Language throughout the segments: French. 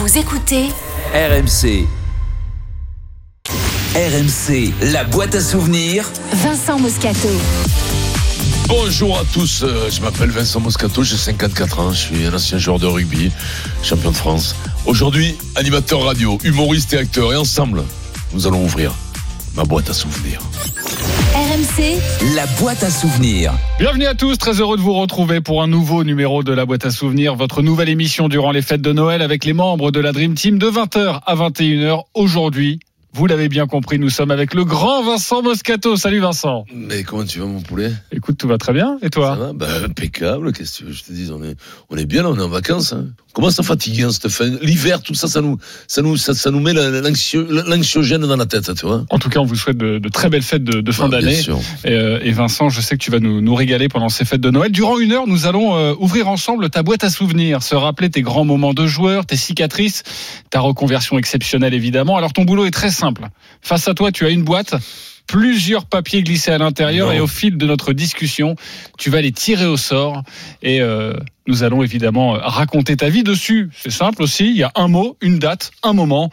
Vous écoutez RMC. RMC, la boîte à souvenirs. Vincent Moscato. Bonjour à tous, euh, je m'appelle Vincent Moscato, j'ai 54 ans, je suis un ancien joueur de rugby, champion de France. Aujourd'hui, animateur radio, humoriste et acteur, et ensemble, nous allons ouvrir ma boîte à souvenirs. La boîte à souvenirs. Bienvenue à tous, très heureux de vous retrouver pour un nouveau numéro de la boîte à souvenirs, votre nouvelle émission durant les fêtes de Noël avec les membres de la Dream Team de 20h à 21h. Aujourd'hui, vous l'avez bien compris, nous sommes avec le grand Vincent Moscato. Salut Vincent. Mais comment tu vas mon poulet? Écoute, tout va très bien. Et Ça toi va? Bah, Impeccable, qu'est-ce que tu veux que je te dise? On est, on est bien là, on est en vacances. Hein. On commence à fatiguer hein, cette fin. L'hiver, tout ça, ça nous, ça nous, ça, ça nous met la- l'anxio- l'anxiogène dans la tête, tu vois. En tout cas, on vous souhaite de, de très belles fêtes de, de fin Ah, bien d'année. sûr. Et, euh, et Vincent, je sais que tu vas nous, nous régaler pendant ces fêtes de Noël. Durant une heure, nous allons euh, ouvrir ensemble ta boîte à souvenirs, se rappeler tes grands moments de joueur, tes cicatrices, ta reconversion exceptionnelle évidemment. Alors ton boulot est très simple. Face à toi, tu as une boîte, plusieurs papiers glissés à l'intérieur et au fil de notre discussion, tu vas les tirer au sort et euh, nous allons évidemment euh, raconter ta vie dessus. C'est simple aussi, il y a un mot, une date, un moment.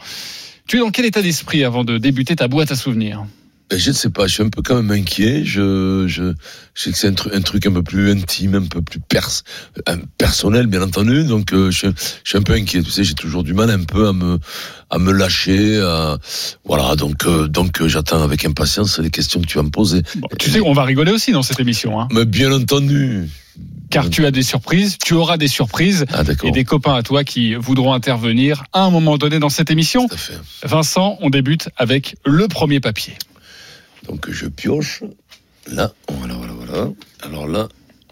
Tu es dans quel état d'esprit avant de débuter ta boîte à souvenirs? Ben, je ne sais pas, je suis un peu quand même inquiet. Je, je, je sais que c'est un, tru- un truc un peu plus intime, un peu plus pers un- personnel, bien entendu. Donc, euh, je, je suis un peu inquiet. Tu sais, j'ai toujours du mal un peu à me, à me lâcher. à- voilà, donc, euh, donc euh, j'attends avec impatience les questions que tu vas me poser. Bon, Tu sais, on va rigoler aussi dans cette émission. Hein. Mais bien entendu. car tu as des surprises, tu auras des surprises Ah, et des copains à toi qui voudront intervenir à un moment donné dans cette émission. Tout à fait. Vincent, on débute avec le premier papier. Donc, je pioche. Là, voilà, voilà, voilà. Alors là,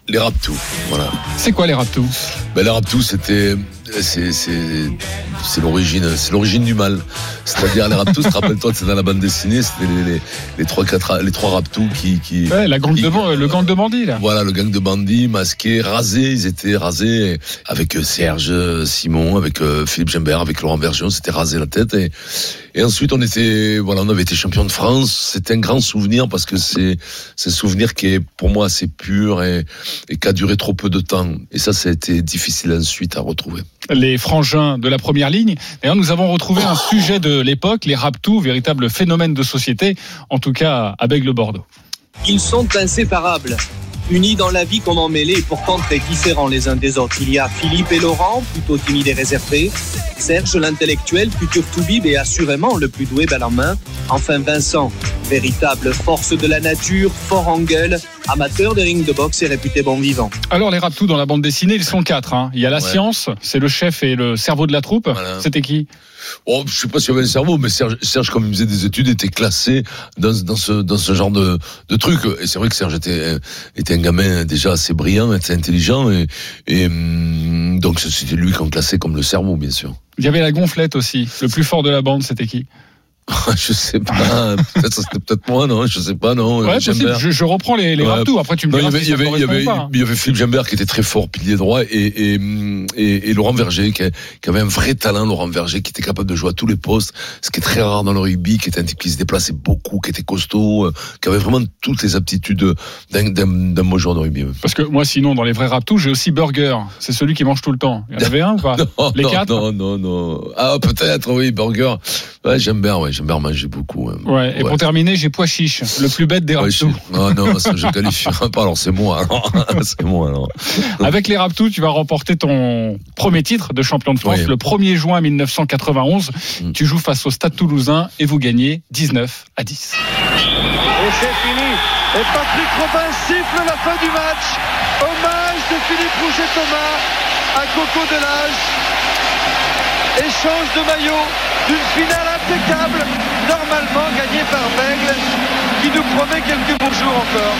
les raptous. Voilà. C'est quoi les raptous? Ben, les raptous, c'était, c'est, c'est, l'origine, c'est l'origine du mal. C'est-à-dire, les raptous, rappelle-toi, c'est dans la bande dessinée, c'était les, trois, quatre, les trois raptous qui, qui, ouais, la gang de, ban- Le gang de bandits, là. voilà, le gang de bandits masqués, rasés, ils étaient rasés avec euh, Serge euh, Simon, avec euh, Philippe Gimbert, avec Laurent Bergeon, c'était rasé la tête et, et ensuite on était, voilà, on avait été champion de France. C'était un grand souvenir parce que c'est, c'est un souvenir qui est pour moi assez pur et, et qui a duré trop peu de temps. Et ça, ça a été difficile ensuite à retrouver. Les frangins de la première ligne. D'ailleurs, nous avons retrouvé un sujet de l'époque, les raptous, véritable phénomène de société, en tout cas à Bègle-Bordeaux. Ils sont inséparables. Unis dans la vie comme en mêlée et pourtant très différents les uns des autres. Il y a Philippe et Laurent, plutôt timides et réservés. Serge, l'intellectuel, futur toubib et assurément le plus doué balle en main. Enfin Vincent, véritable force de la nature, fort en gueule, amateur des rings de boxe et réputé bon vivant. Alors, les raptous dans la bande dessinée, ils sont quatre. hein. Il y a la Ouais. science, c'est le chef et le cerveau de la troupe. Voilà. C'était qui? Oh, je sais pas s'il y avait un cerveau, mais Serge, comme il faisait des études, était classé dans, ce, genre de, de truc. Et c'est vrai que Serge était, un gamin déjà assez brillant, assez intelligent, et, et hum, donc c'était lui qu'on classait comme le cerveau, bien sûr. Il y avait la gonflette aussi. Le plus fort de la bande, c'était qui? je sais pas, peut-être c'était peut-être moi, non, je sais pas, non. Ouais. Je, je reprends les, les Ouais. Après, tu me Non, il y diras si il y avait, y avait, y avait Philippe Gimbert qui était très fort, pilier droit, et, et, et, et Laurent Verger qui, qui avait un vrai talent, Laurent Verger, qui était capable de jouer à tous les postes, ce qui est très rare dans le rugby, qui était un type qui se déplaçait beaucoup, qui était costaud, euh, qui avait vraiment toutes les aptitudes d'un, bon joueur de rugby. Parce que moi, sinon, dans les vrais raptous, j'ai aussi Burger. C'est celui qui mange tout le temps. Il y en avait un ou pas Non, Les non, quatre non, non, non. Ah, peut-être, oui, Burger. Ouais, Gimbert, ouais, Gimbert mangeait beaucoup. hein. Ouais. Et pour terminer, j'ai Pois Chiche, le plus bête des Ouais, raptous. Non, non, ça je qualifierais pas. Alors c'est moi. Alors. c'est moi alors. Avec les raptous, tu vas remporter ton premier titre de champion de France Oui. le 1er juin 1991. Mm. Tu joues face au Stade Toulousain et vous gagnez 19 à 10. Et c'est fini. Et Patrick Robin siffle la fin du match. Hommage de Philippe Rouget-Thomas à Coco Delage. Échange de maillot d'une finale impeccable, normalement gagnée par Bègle, qui nous promet quelques beaux jours encore.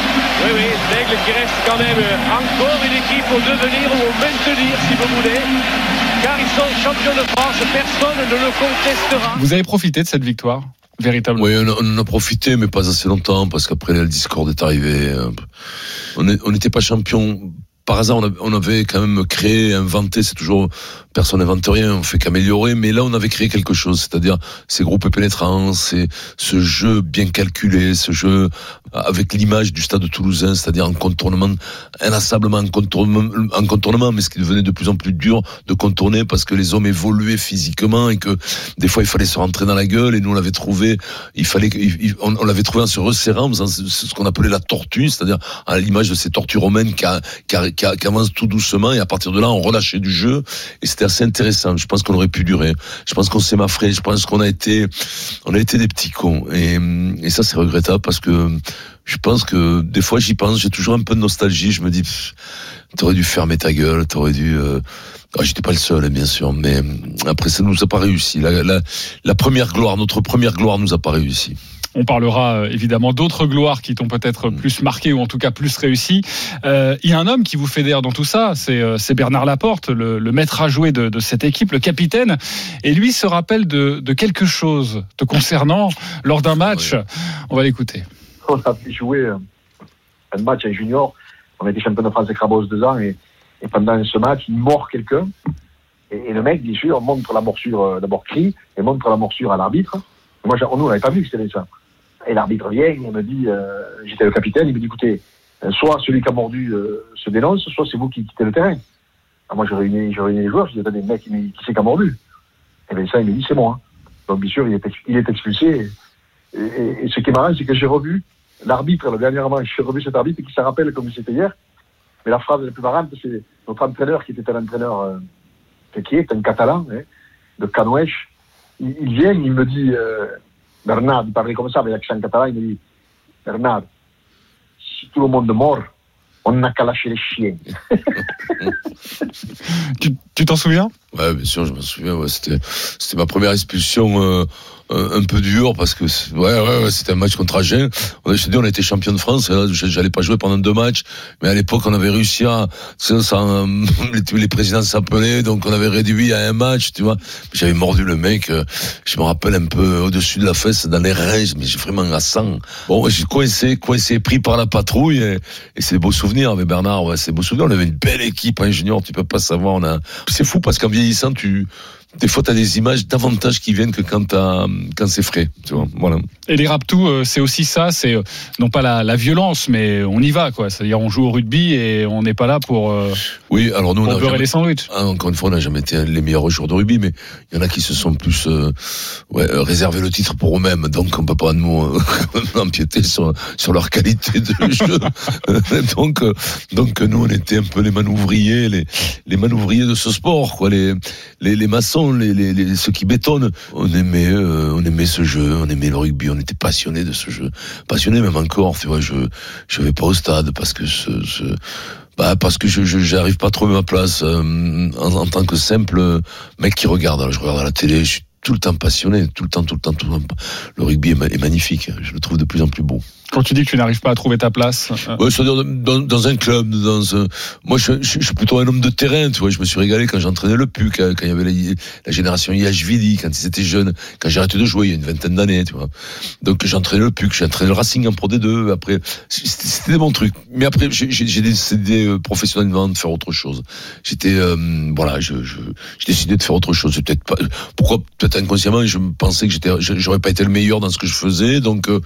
Oui, oui, l'Aigle qui reste quand même encore une équipe au devenir ou au maintenir, si vous voulez. Car ils sont champions de France, personne ne le contestera. Vous avez profité de cette victoire Véritablement? Oui, on, en a profité, mais pas assez longtemps, parce qu'après le Discord est arrivé. euh, on n'était pas champion par hasard, on, avait quand même créé, inventé, c'est toujours, personne n'invente rien, on fait qu'améliorer, mais là, on avait créé quelque chose, c'est-à-dire ces groupes pénétrants, c'est ce jeu bien calculé, ce jeu avec l'image du stade toulousain, c'est-à-dire un contournement, inlassablement en contournement, en contournement, mais ce qui devenait de plus en plus dur de contourner parce que les hommes évoluaient physiquement et que des fois il fallait se rentrer dans la gueule et nous on l'avait trouvé, il fallait, on, l'avait trouvé en se resserrant, en faisant ce ce qu'on appelait la tortue, c'est-à-dire à l'image de ces tortues romaines qui, a- qui, a- qui, a- qui avancent tout doucement et à partir de là on relâchait du jeu et c'était assez intéressant. Je pense qu'on aurait pu durer. Je pense qu'on s'est mafré. Je pense qu'on a été, on a été des petits cons et, et ça c'est regrettable parce que je pense que des fois j'y pense, j'ai toujours un peu de nostalgie. Je me dis, t'aurais dû fermer ta gueule, t'aurais dû. Euh... ah, J'étais pas le seul, bien sûr, mais après ça nous a pas réussi. La, la, la première gloire, notre première gloire, nous a pas réussi. On parlera euh, évidemment d'autres gloires qui t'ont peut-être plus marqué ou en tout cas plus réussi. Euh, Il y a un homme qui vous fédère dans tout ça, c'est euh, Bernard Laporte, le, le maître à jouer de, de cette équipe, le capitaine. Et lui se rappelle de, de quelque chose te concernant lors d'un match. On va l'écouter. on a fait jouer un match en junior. On a été champion de France avec Rabos deux ans et, et pendant ce match, il mord quelqu'un. Et, et le mec, bien sûr, montre la morsure, d'abord crie, et montre la morsure à l'arbitre. Moi, j'ai- nous, on n'avait pas vu que c'était ça. Et l'arbitre vient, il me dit, euh, j'étais le capitaine, il me dit, écoutez, euh, soit celui qui a mordu euh, se dénonce, soit c'est vous qui quittez le terrain. Moi, j'ai réuni, réuni les joueurs, je dis, attendez, mec, il- qui c'est qui a mordu? Et bien ça, il me dit, c'est moi. Donc bien sûr, il est, il est expulsé. Et, et- et ce qui est marrant, c'est que j'ai revu l'arbitre, le dernièrement, j'ai revu cet arbitre qui se rappelle comme c'était hier. Mais la phrase la plus marrante, c'est notre entraîneur, qui était un entraîneur euh, qui est un catalan, hein, de Canouèche. Il, il vient, il me dit, euh, Bernard, il parlait comme ça, avec l'accent catalan, il me dit, Bernard, si tout le monde mord, on n'a qu'à lâcher les chiens. Tu t'en souviens? Ouais, bien sûr, je me souviens. Ouais, c'était, c'était ma première expulsion euh, un peu dure parce que ouais, ouais, ouais, c'était un match contre Agen. On a, je te dis, on a été champion de France. je- j'allais pas jouer pendant deux matchs, mais à l'époque, on avait réussi à, ça, ça, euh, les, les présidents s'appelaient, donc on avait réduit à un match, tu vois. J'avais mordu le mec. euh, je me rappelle un peu au-dessus de la fesse, dans les reins, mais j'ai vraiment à sang. Bon, j'ai coincé, coincé, pris par la patrouille, et, et c'est des beaux souvenirs avec Bernard. Ouais, c'est des beaux souvenirs. On avait une belle équipe en junior, tu peux pas savoir. On a, c'est fou parce qu'en vieillissant, tu, des fois, t'as des images davantage qui viennent que quand t'as, quand c'est frais, tu vois. Voilà. Et les Raptous, euh, c'est aussi ça, c'est euh, non pas la, la violence, mais on y va, quoi. C'est-à-dire on joue au rugby et on n'est pas là pour, euh, Oui, alors nous, on pour a beurrer jamais- les sandwichs. Ah, encore une fois, on n'a jamais été les meilleurs joueurs de rugby, mais il y en a qui se sont plus euh, ouais, euh, réservé le titre pour eux-mêmes. Donc, on peut pas nous euh, empiéter sur, sur leur qualité de jeu. donc, euh, donc, nous, on était un peu les manouvriers, les, les manouvriers de ce sport, quoi, les, les, les maçons, ceux qui bétonnent. On aimait, euh, on aimait ce jeu, on aimait le rugby, on était passionnés de ce jeu, passionnés même encore. Tu vois, je, je vais pas au stade parce que bah parce que je j'arrive pas à trouver ma place euh, en, tant que simple mec qui regarde. Je regarde à la télé, je suis tout le temps passionné, tout le temps, tout le temps, tout le temps. Le rugby est magnifique. Je le trouve de plus en plus beau. Quand tu dis que tu n'arrives pas à trouver ta place, euh, Ouais, dans, dans un club, dans un... moi je, suis plutôt un homme de terrain, tu vois. Je me suis régalé quand j'entraînais le PUC, quand il y avait la, génération IHVD, quand ils étaient jeunes, quand j'ai arrêté de jouer il y a une vingtaine d'années, tu vois. Donc j'entraînais le PUC, j'ai entraîné le Racing en Pro D2. Après, c'était des bons trucs. Mais après, j'ai décidé euh, professionnellement de faire autre chose. J'étais, euh, voilà, j'ai décidé de faire autre chose. Peut-être pas, pourquoi peut-être inconsciemment, je pensais que j'étais, j'aurais pas été le meilleur dans ce que je faisais. Donc euh,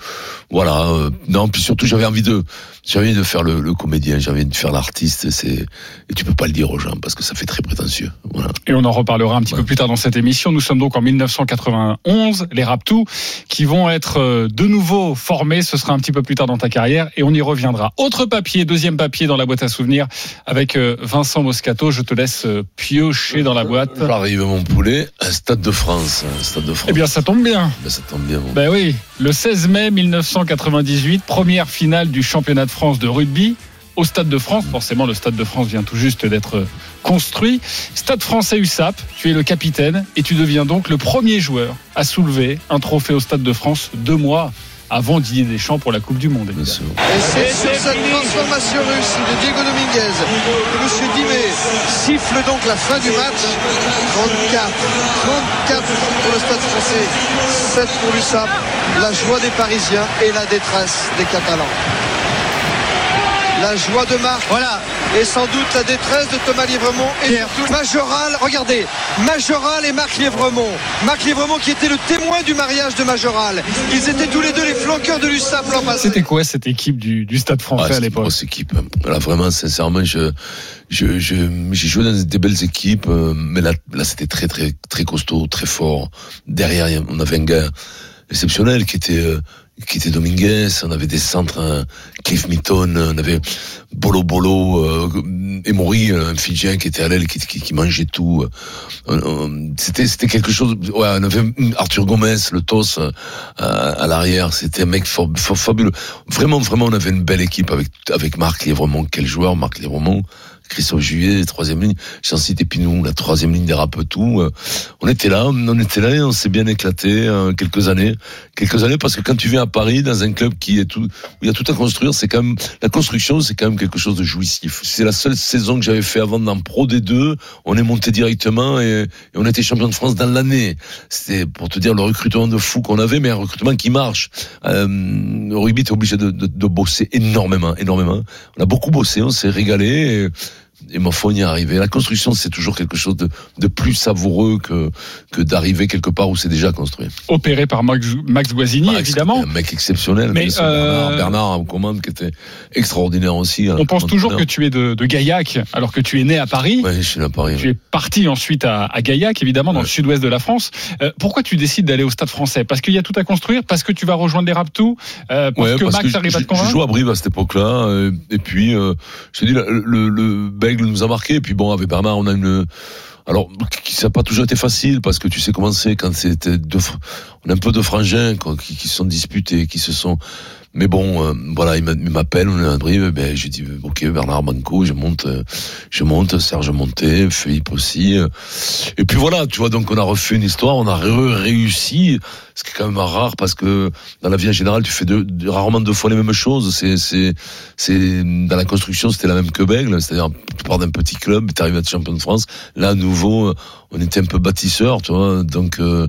voilà. euh, non, puis surtout j'avais envie de, j'avais envie de faire le, le comédien, j'avais envie de faire l'artiste. C'est et tu peux pas le dire aux gens parce que ça fait très prétentieux. Voilà. et on en reparlera un petit peu plus tard dans cette émission. Nous sommes donc en 1991, les Raptous, qui vont être euh, de nouveau formés. Ce sera un petit peu plus tard dans ta carrière et on y reviendra. Autre papier, deuxième papier dans la boîte à souvenirs avec euh, Vincent Moscato. Je te laisse euh, piocher dans la boîte. J'arrive mon poulet, un stade de France, un stade de France. Eh bien, ça tombe bien. Ben, ça tombe bien. Mon Ben oui, le 16 mai 1998, première finale du championnat de France de rugby au Stade de France. Forcément, le Stade de France vient tout juste d'être construit. Stade français USAP, tu es le capitaine et tu deviens donc le premier joueur à soulever un trophée au Stade de France deux mois avant Didier Deschamps pour la Coupe du Monde. Et c'est sur cette transformation russe de Diego Dominguez que M. Dimé siffle donc la fin du match. 34, 34 pour le Stade français, 7 pour l'USAP. La joie des Parisiens et la détresse des Catalans. La joie de Marc. Voilà. Et sans doute la détresse de Thomas Lièvremont. Et Pierre. surtout Majoral, regardez, Majoral et Marc Lièvremont. Marc Lièvremont qui était le témoin du mariage de Majoral. Ils étaient tous les deux les flanqueurs de l'USAP l'an passé. C'était quoi cette équipe du, du Stade Ah, français à c'était une l'époque grosse équipe. Là, vraiment, sincèrement, je, je, je, j'ai joué dans des belles équipes, euh, mais là, là, c'était très, très, très costaud, très fort. Derrière, on avait un gars exceptionnel qui était, euh, qui était Dominguez. On avait des centres, Cliff Mitton, on avait Bolo Bolo, euh, Emory, un Fidjien qui était à l'aile, qui, qui, qui mangeait tout. Euh, euh, C'était, c'était quelque chose. Ouais, on avait Arthur Gomez, le TOS euh, à, l'arrière. C'était un mec fa- fa- fabuleux. Vraiment, vraiment, on avait une belle équipe avec avec Marc Lièvremont. Quel joueur, Marc Lièvremont. Christophe Juillet, troisième ligne, j'en cite Epinou, la troisième ligne des Rapetou. Euh, on était là, on était là et on s'est bien éclaté euh, quelques années. Quelques années parce que quand tu viens à Paris dans un club qui est tout, où il y a tout à construire, c'est quand même, la construction, c'est quand même quelque chose de jouissif. C'est la seule saison que j'avais fait avant dans Pro D2. On est monté directement et, et on était champion de France dans l'année. C'était pour te dire le recrutement de fou qu'on avait, mais un recrutement qui marche. Euh, le rugby, t'es obligé de, de, de bosser énormément, énormément. On a beaucoup bossé, on s'est régalé. Et, et ma foi, on y est arrivé. La construction, c'est toujours quelque chose de, de plus savoureux que, que d'arriver quelque part où c'est déjà construit. Opéré par Max, Max Guazzini, Max, évidemment. Un mec exceptionnel. Mais, euh, Bernard, Bernard commande qui était extraordinaire aussi. hein, On pense toujours que tu es de, de Gaillac, alors que tu es né à Paris. Ouais, je suis là à Paris. Tu es parti ensuite à, à Gaillac, évidemment, dans Ouais. le sud-ouest de la France. Euh, pourquoi tu décides d'aller au Stade français? Parce qu'il y a tout à construire Parce que tu vas rejoindre les Raptous euh, Parce Ouais, que Max arrive à te je, je convaincre joue à Brive à cette époque-là, euh, et puis je te dis, le, le, le Nous a marqué, et puis bon, avec Bernard, on a une, alors ça n'a pas toujours été facile parce que tu sais comment c'est quand c'était deux, on a un peu de frangins qui, qui se sont disputés, qui se sont, mais bon, euh, voilà, il m'a- il m'appelle, on est à Brive, ben j'ai dit, ok, Bernard Banco, je monte, euh, je monte, Serge monté, Philippe aussi, euh, et puis voilà, tu vois, donc on a refait une histoire, on a réussi, ce qui est quand même rare parce que dans la vie en général, tu fais rarement deux fois les mêmes choses. C'est, c'est, c'est dans la construction, c'était la même que Bègle, c'est-à-dire tu pars d'un petit club, tu arrives à être champion de France. Là, à nouveau, euh, on était un peu bâtisseur, tu vois. Donc euh,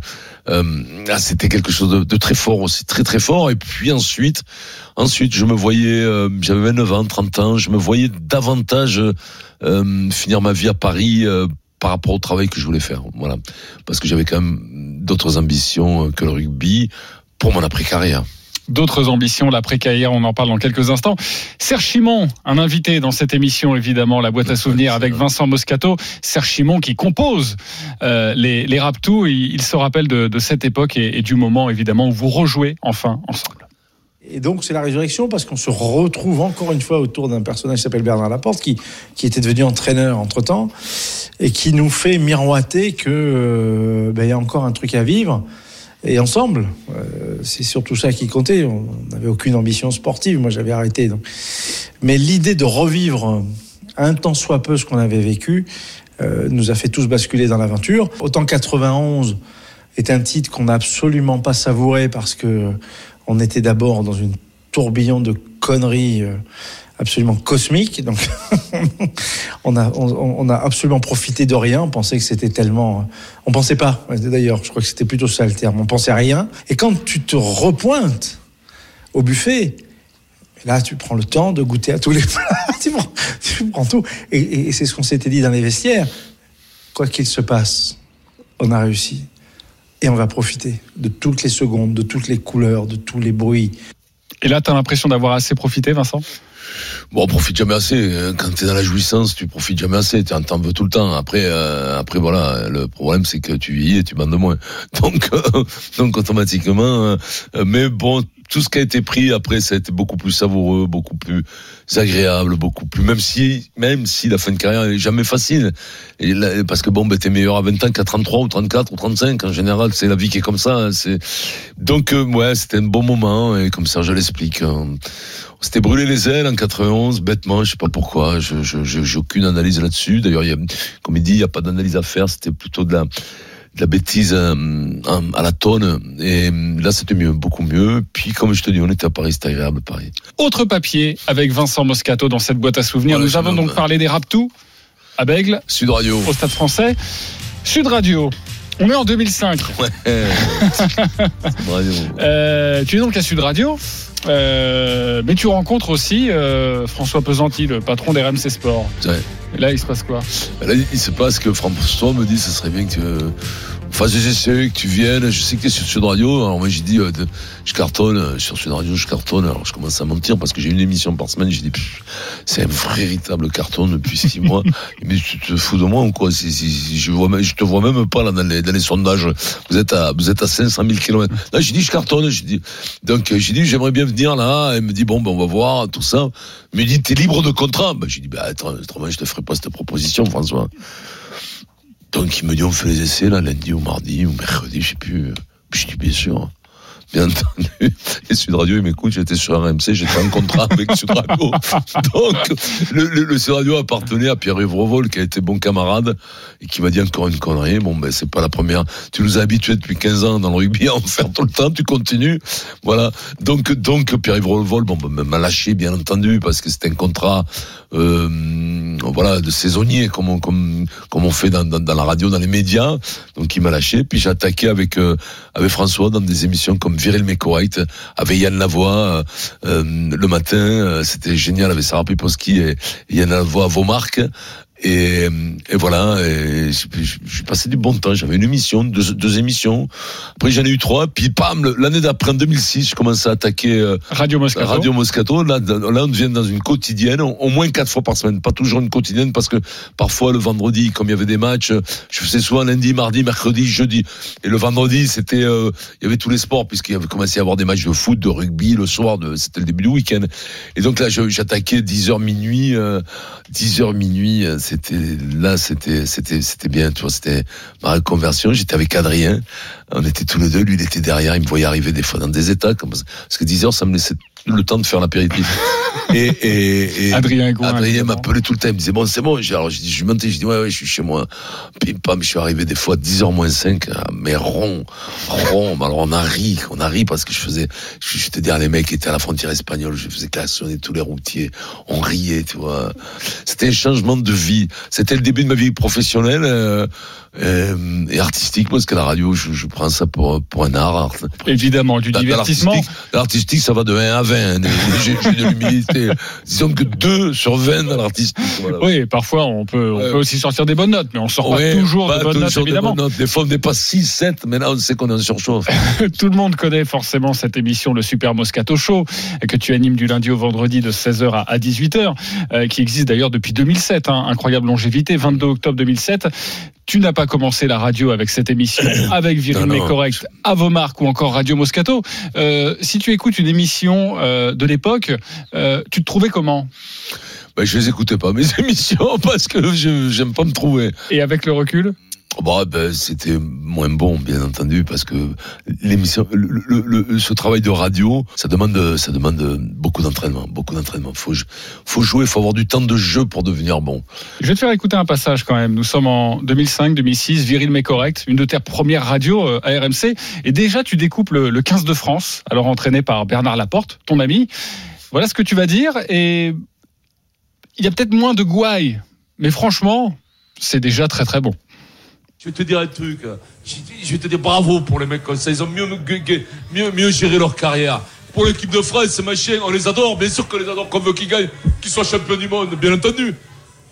euh, c'était quelque chose de, de très fort aussi, très très fort. Et puis ensuite, ensuite, je me voyais, euh, j'avais 29 ans, 30 ans, je me voyais davantage euh, finir ma vie à Paris. euh, par rapport au travail que je voulais faire, voilà, parce que j'avais quand même d'autres ambitions euh, que le rugby pour mon après-carrière. D'autres ambitions, l'après-carrière, on en parle dans quelques instants. Serge Chimon, un invité dans cette émission, évidemment, la boîte à souvenirs avec Vincent Moscato. Serge Chimon qui compose euh, les, les Raptous. Il, il se rappelle de, de cette époque et, et du moment, évidemment, où vous rejouez enfin ensemble. Et donc c'est la résurrection parce qu'on se retrouve encore une fois autour d'un personnage qui s'appelle Bernard Laporte, qui, qui était devenu entraîneur entre-temps, et qui nous fait miroiter que euh, ben, il y a encore un truc à vivre. Et ensemble, euh, c'est surtout ça qui comptait. On n'avait aucune ambition sportive, moi j'avais arrêté. Donc. Mais l'idée de revivre un tant soit peu ce qu'on avait vécu euh, nous a fait tous basculer dans l'aventure. Autant 91 est un titre qu'on n'a absolument pas savouré parce que on était d'abord dans une tourbillon de conneries euh, absolument cosmiques. Donc, on a, on, a absolument profité de rien. On pensait que c'était tellement. On pensait pas. D'ailleurs, je crois que c'était plutôt ça le terme. On pensait à rien. Et quand tu te repointes au buffet, là, tu prends le temps de goûter à tous les plats. tu, prends, tout. Et, et- et c'est ce qu'on s'était dit dans les vestiaires. Quoi qu'il se passe, on a réussi. Et on va profiter de toutes les secondes, de toutes les couleurs, de tous les bruits. Et là, tu as l'impression d'avoir assez profité, Vincent? Bon, on profite jamais assez. hein. Quand tu dans la jouissance, tu profites jamais assez. Tu en veux tout le temps. Après, euh, après voilà, le problème c'est que tu vieillis et tu bandes moins. Donc, euh, donc automatiquement. euh, mais bon, tout ce qui a été pris après, ça a été beaucoup plus savoureux, beaucoup plus agréable, beaucoup plus. Même si, même si la fin de carrière est jamais facile. Et là, parce que bon, ben t'es meilleur à 20 ans qu'à 33 ou 34 ou 35. En général, c'est la vie qui est comme ça. hein, donc euh, ouais, c'était un bon moment et comme ça, je l'explique. euh, on s'était brûlé les ailes en 91, bêtement, je sais pas pourquoi, je je- j'ai aucune analyse là-dessus. D'ailleurs, comme il dit, il n'y a pas d'analyse à faire, c'était plutôt de la, de la bêtise euh, à la tonne. Et euh, là, c'était mieux, beaucoup mieux. Puis, comme je te dis, on était à Paris, c'était agréable, Paris. Autre papier avec Vincent Moscato dans cette boîte à souvenirs. Nous avons donc parlé des Raptous à Bègle, Sud Radio. au Stade français. Sud Radio. On est en 2005. Ouais. Radio. Euh, tu es donc à Sud Radio. Euh, mais tu rencontres aussi euh, François Pesanti, le patron d'RMC Sport. Ouais. Et là, il se passe quoi? Là, il se passe que François me dit ce serait bien que fasses des essais, que tu viennes. Je sais que tu es sur Sud Radio. Alors moi, j'ai dit, euh, je cartonne. euh, Sur Sud Radio, je cartonne. Alors je commence à mentir parce que j'ai une émission par semaine. J'ai dit, c'est un véritable carton depuis six mois. Mais tu te fous de moi ou quoi? Je, vois, je te vois même pas là dans les, dans les sondages. Vous êtes à, vous êtes à 500 000 km. Là, j'ai dit, je cartonne. J'ai dit, donc, euh, j'ai dit, j'aimerais bien venir là. Elle me dit, bon, ben, on va voir, tout ça. Il me dit, t'es libre de contrat? Ben, j'ai dit, ben, attends, autrement, je te ferai pas cette proposition, François. Donc, il me dit, on fait les essais, là, lundi ou mardi ou mercredi, je sais plus. Je dis, bien sûr. Bien entendu. Et Sud Radio, il m'écoute, j'étais sur RMC, j'étais en contrat avec Sud Radio. Donc, le, Sud Radio appartenait à Pierre-Yves Revol, qui a été bon camarade, et qui m'a dit encore une connerie. Bon, ben, c'est pas la première. Tu nous as habitués depuis 15 ans dans le rugby à en faire tout le temps, tu continues. Voilà. Donc, donc, Pierre-Yves Revol, bon, ben, m'a lâché, bien entendu, parce que c'était un contrat, euh, voilà, de saisonnier, comme on, comme, comme on fait dans, dans, dans la radio, dans les médias. Donc, il m'a lâché. Puis, j'ai attaqué avec, euh, avec François dans des émissions comme Viril correct, avec Yann Lavoie, euh, euh, le matin, euh, c'était génial avec Sarah Piposki et, Yann Lavoie à vos. Et, et voilà, et je, je- passé du bon temps. J'avais une émission, deux, deux émissions. Après, j'en ai eu trois. Puis, pam, l'année d'après, en 2006, je commençais à attaquer euh, Radio Moscato. Radio Moscato. Là, là, on devient dans une quotidienne, au moins quatre fois par semaine. Pas toujours une quotidienne, parce que parfois, le vendredi, comme il y avait des matchs, je faisais souvent lundi, mardi, mercredi, jeudi. Et le vendredi, c'était, euh, il y avait tous les sports, puisqu'il y avait commencé à y avoir des matchs de foot, de rugby, le soir, c'était le début du week-end. Et donc là, j'attaquais 10h minuit, euh, 10h minuit, euh, c'était, là, c'était, bien, tu vois, c'était ma reconversion. J'étais avec Adrien. On était tous les deux, lui, il était derrière, il me voyait arriver des fois dans des états, comme, parce que 10 heures, ça me laissait le temps de faire l'apéritif. Et, et, et Adrien Adrien m'appelait tout le temps, il me disait, bon, c'est bon, alors, je, je mentais, je dis, ouais, ouais, je suis chez moi. Pim, pam, je suis arrivé des fois à 10h moins 5, ah, mais rond, rond, alors on a ri, on a ri parce que je faisais, te dire, les mecs étaient à la frontière espagnole, je faisais klaxonner tous les routiers, on riait, tu vois. C'était un changement de vie. C'était le début de ma vie professionnelle, euh, euh, et artistique, parce que la radio, je, je prends ça pour, pour un art. Évidemment, du divertissement. l'artistique- ça va de 1 à 20. J'ai j'ai de l'humilité. Disons que 2 sur 20 dans l'artistique. Voilà. Oui, parfois on peut, on Ouais. peut aussi sortir des bonnes notes, mais on sort Ouais, pas toujours pas de bonnes notes, des évidemment. bonnes notes. Des fois, on n'est pas 6, 7, mais là, on sait qu'on est en surchauffe. Tout le monde connaît forcément cette émission, le Super Moscato Show, que tu animes du lundi au vendredi de 16h à 18h, euh, qui existe d'ailleurs depuis 2007. hein. incroyable longévité, 22 octobre 2007. Tu n'as pas commencé la radio avec cette émission, avec non. Mais correct, à vos marques ou encore Radio Moscato. Euh, si tu écoutes une émission euh, de l'époque, euh, tu te trouvais comment? Ben, je les écoutais pas, mes émissions, parce que je j'aime pas me trouver. Et avec le recul? Bon, ben, c'était moins bon, bien entendu, parce que l'émission, ce travail de radio, ça demande, ça demande beaucoup d'entraînement, beaucoup d'entraînement. Faut, faut jouer, faut avoir du temps de jeu pour devenir bon. Je vais te faire écouter un passage quand même. Nous sommes en 2005-2006, Viril mais correct, une de tes premières radios euh, à RMC. Et déjà, tu découpes le, le 15 de France, alors entraîné par Bernard Laporte, ton ami. Voilà ce que tu vas dire. Et il y a peut-être moins de gouaille, mais franchement, c'est déjà très très bon. Je vais te dire un truc. Je vais te dire bravo pour les mecs comme ça. Ils ont mieux, mieux, géré leur carrière. Pour l'équipe de France, machin, on les adore. Bien sûr qu'on les adore, qu'on veut qu'ils gagnent, qu'ils soient champions du monde, bien entendu.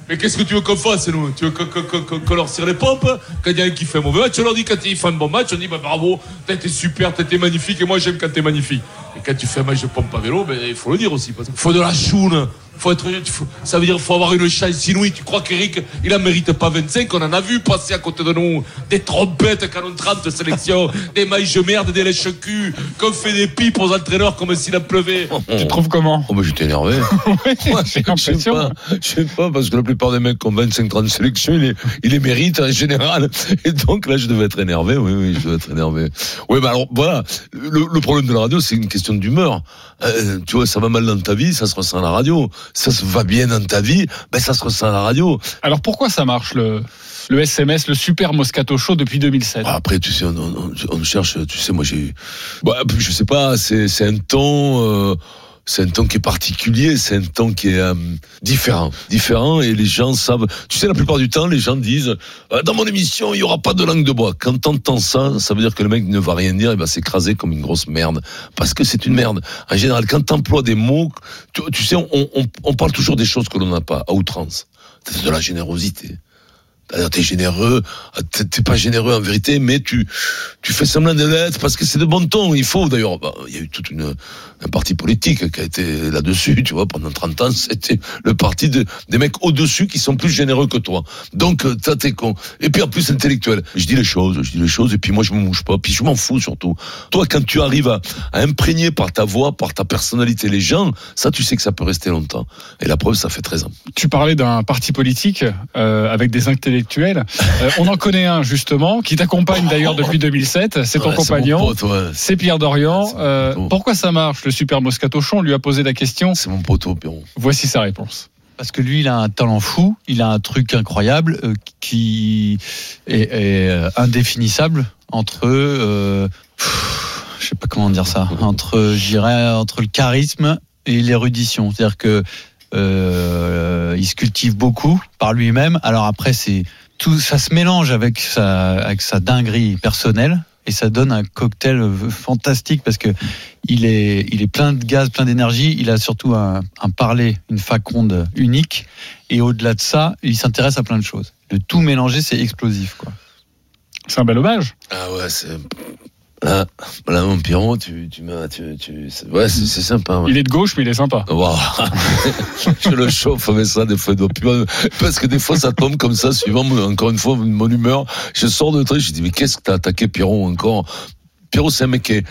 Mais qu'est-ce que tu veux qu'on fasse, nous? Tu veux qu'on qu'on- qu'on leur tire les pompes? Quand il y a un qui fait un mauvais match, on leur dit quand ils font un bon match, on dit bah, bravo, t'as été super, t'as magnifique, et moi j'aime quand t'es magnifique. Et quand tu fais un match de pompe à vélo, ben, il faut le dire aussi. Faut de la choune. Faut être, faut- ça veut dire qu'il faut avoir une chance inouïe. Tu crois qu'Eric, il en mérite pas 25 On en a vu passer à côté de nous des trompettes quand on 30 sélections, des mailles de merde, des lèches-cul, qu'on fait des pipes aux entraîneurs comme s'il en pleuvait? Tu trouves comment? Oh, ben, j'étais énervé. Moi, J'ai je sais pas, je sais pas, parce que la plupart des mecs qui ont 25-30 sélections, ils les, ils les méritent en général. Et donc là, je devais être énervé, oui, oui, je devais être énervé. Oui, mais alors, voilà, le, le problème de la radio, c'est une question d'humeur. Euh, tu vois, ça va mal dans ta vie, ça se ressent à la radio. Ça se va bien dans ta vie, ben ça se ressent à la radio. Alors pourquoi ça marche le, le SMS, le Super Moscato Show depuis 2007 Bah, Après, tu sais, on, on- on cherche, tu sais, moi j'ai, bah, je sais pas, c'est c'est un ton, euh, c'est un ton qui est particulier, c'est un ton qui est euh, différent, différent, et les gens savent. Tu sais, la plupart du temps, les gens disent euh, dans mon émission, il y aura pas de langue de bois. Quand t'entends ça, ça veut dire que le mec ne va rien dire, il va s'écraser comme une grosse merde, parce que c'est une merde. En général, quand t'emploies des mots, tu, tu sais, on, on, on parle toujours des choses que l'on n'a pas à outrance. C'est de la générosité. C'est-à-dire, T'es généreux, t'es- t'es pas généreux en vérité, mais tu tu fais semblant de l'être parce que c'est de bon ton. Il faut d'ailleurs, bah, il y a eu toute une un parti politique qui a été là-dessus, tu vois, pendant 30 ans, c'était le parti de, des mecs au-dessus qui sont plus généreux que toi. Donc, euh, ça t'es con. Et puis en plus intellectuel. Je dis les choses, je dis les choses, et puis moi je me mouche pas, puis je m'en fous surtout. Toi, quand tu arrives à, à imprégner par ta voix, par ta personnalité les gens, ça tu sais que ça peut rester longtemps. Et la preuve, ça fait 13 ans. Tu parlais d'un parti politique euh, avec des intellectuels. Euh, on en connaît un justement qui t'accompagne d'ailleurs depuis 2007. C'est ton Ouais, compagnon. pote, ouais. C'est Pierre Dorian. Euh, pourquoi ça marche Le super Moscato Show On lui a posé la question. C'est mon poteau, Pierrot. Voici sa réponse. Parce que lui, il a un talent fou, il a un truc incroyable euh, qui est, est, indéfinissable entre, euh, pff, je sais pas comment dire ça, entre, je dirais, entre le charisme et l'érudition. C'est-à-dire que euh, il se cultive beaucoup par lui-même. Alors après, c'est tout, ça se mélange avec sa, avec sa dinguerie personnelle. Et ça donne un cocktail fantastique parce que il est, il est plein de gaz, plein d'énergie. Il a surtout un, un parler, une faconde unique. Et au-delà de ça, il s'intéresse à plein de choses. Le tout mélangé, c'est explosif, quoi. C'est un bel hommage. Ah ouais, c'est. Là, là, mon Pierrot, tu, tu m'as. Tu, tu, ouais, c'est c'est sympa. ouais. Il est de gauche, mais il est sympa. Wow. je le chauffe, mais ça, des fois, parce que des fois, ça tombe comme ça, suivant, encore une fois, mon humeur. Je sors de truc, je dis, mais qu'est-ce que t'as attaqué Pierrot encore? Pierrot, c'est un mec qui est,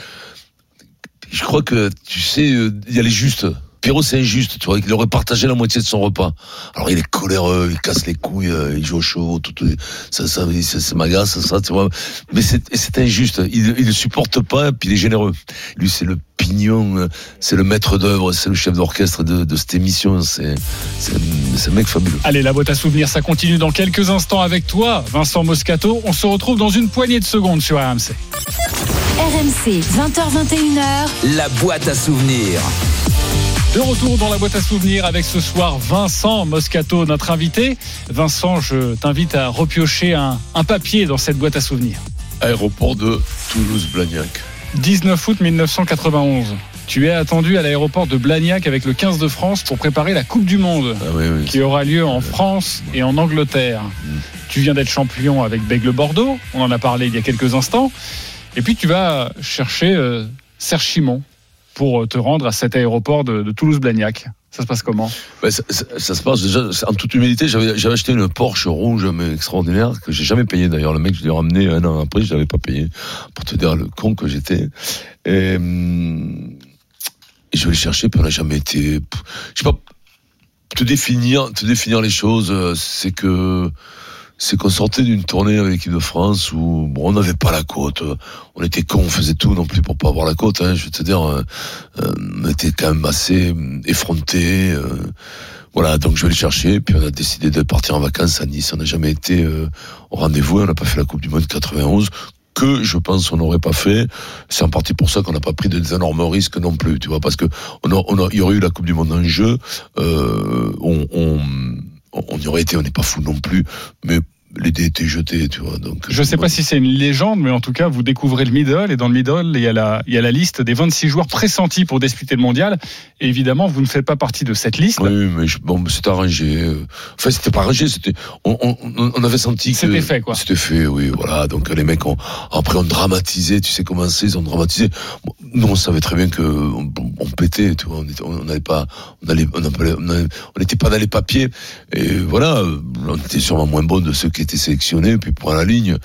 je crois que, tu sais, euh, il y a les justes. Pierrot, c'est injuste, tu vois, il aurait partagé la moitié de son repas. Alors, il est coléreux, il casse les couilles, euh, il joue au chaud, tout, tout- ça, ça, ça, ça m'agace, ça, tu vois. Mais c'est, injuste. Il, il ne supporte pas, puis il est généreux. Lui, c'est le pignon, euh, c'est le maître d'œuvre, c'est le chef d'orchestre de, de cette émission. C'est un mec fabuleux. Allez, la boîte à souvenirs, ça continue dans quelques instants avec toi, Vincent Moscato. On se retrouve dans une poignée de secondes sur RMC. RMC, 20h21h. La boîte à souvenirs. De retour dans la boîte à souvenirs avec ce soir Vincent Moscato, notre invité. Vincent, je t'invite à repiocher un, un papier dans cette boîte à souvenirs. Aéroport de Toulouse-Blagnac. 19 août 1991. Tu es attendu à l'aéroport de Blagnac avec le 15 de France pour préparer la Coupe du Monde Ah oui, oui. qui aura lieu en France et en Angleterre. Tu viens d'être champion avec Bègle Bordeaux, on en a parlé il y a quelques instants. Et puis tu vas chercher euh, Serge Chimon pour te rendre à cet aéroport de, Toulouse-Blagnac. Ça se passe comment? Ben, ça, se passe déjà, en toute humilité, j'avais, acheté une Porsche rouge mais extraordinaire, que j'ai jamais payé d'ailleurs. Le mec, je l'ai ramené un an après, je l'avais pas payé, pour te dire le con que j'étais. Et, hum, et je vais le chercher, puis on n'a jamais été. Je sais pas, te définir, te définir les choses, euh, c'est que. C'est qu'on sortait d'une tournée avec l'équipe de France où bon, on n'avait pas la côte, on était cons, on faisait tout non plus pour pas avoir la côte. Hein, je veux te dire, euh, euh, on était quand même assez effrontés. euh, voilà, donc je vais le chercher. Puis on a décidé de partir en vacances à Nice. On n'a jamais été euh, au rendez-vous. On n'a pas fait la Coupe du Monde 91 que je pense on n'aurait pas fait. C'est en partie pour ça qu'on n'a pas pris des énormes risques non plus, tu vois, parce que on a, on a, il y aurait eu la Coupe du Monde en jeu. Euh, on, on, on y aurait été. On n'est pas fou non plus, mais les dés étaient jetés, tu vois. Donc Je ne sais pas si c'est une légende, mais en tout cas, vous découvrez le middle, et dans le middle, il y a la, il y a la liste des 26 joueurs pressentis pour disputer le mondial. Et évidemment, vous ne faites pas partie de cette liste. Oui, mais je- bon, c'était arrangé. euh. Enfin, c'était pas arrangé, c'était. On, on, on avait senti que. C'était fait, quoi. C'était fait, oui, voilà. Donc les mecs ont après on dramatisé. Tu sais comment c'est, ils ont dramatisé. Nous, on savait très bien que on, on pétait, tu vois. On était- n'allait pas, on allait, on n'était pas dans les papiers. Et voilà, euh, on était sûrement moins bon de ceux qui étaient sélectionnés. Puis pour la ligne,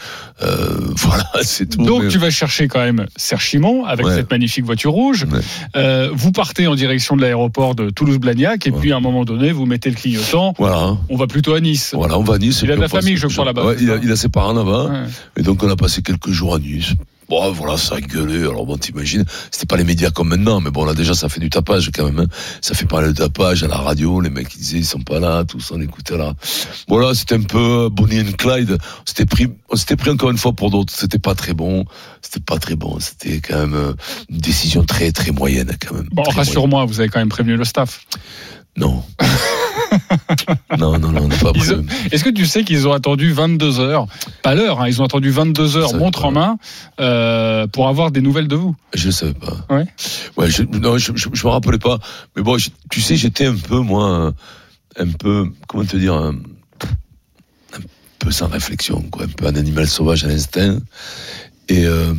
euh, voilà, c'est tout. Donc Mais- tu vas chercher quand même Serge Chimon avec Ouais. cette magnifique voiture rouge. Ouais. Euh, vous partez en direction de l'aéroport de Toulouse-Blagnac et Ouais. puis à un moment donné, vous mettez le clignotant. Voilà. On va plutôt à Nice. Voilà, on va à Nice. Il a de la famille, je crois, là-bas. Il, a, il a ses parents là-bas. Et donc on a passé quelques jours à Nice. Bon, voilà, ça a gueulé. Alors bon, t'imagines, c'était pas les médias comme maintenant, mais bon, là déjà, ça fait du tapage quand même. hein. Ça fait parler de tapage à la radio. Les mecs ils disaient ils sont pas là, tous on écoutait là. Voilà, c'était un peu Bonnie and Clyde. On s'était pris, on s'était pris encore une fois pour d'autres. C'était pas très bon. C'était pas très bon. C'était quand même euh, une décision très très moyenne quand même. Bon, rassure-moi, vous avez quand même prévenu le staff. Non. non, non, non, pas ont- Est-ce que tu sais qu'ils ont attendu 22 heures? Pas l'heure, hein, ils ont attendu 22 heures, montre en main, euh, pour avoir des nouvelles de vous. Je ne savais pas. Ouais. Ouais, je, non, je, je me rappelais pas. Mais bon, je- tu sais, j'étais un peu, moi, un peu, comment te dire, un, un peu sans réflexion, quoi. Un peu un animal sauvage à l'instinct. Et, euh,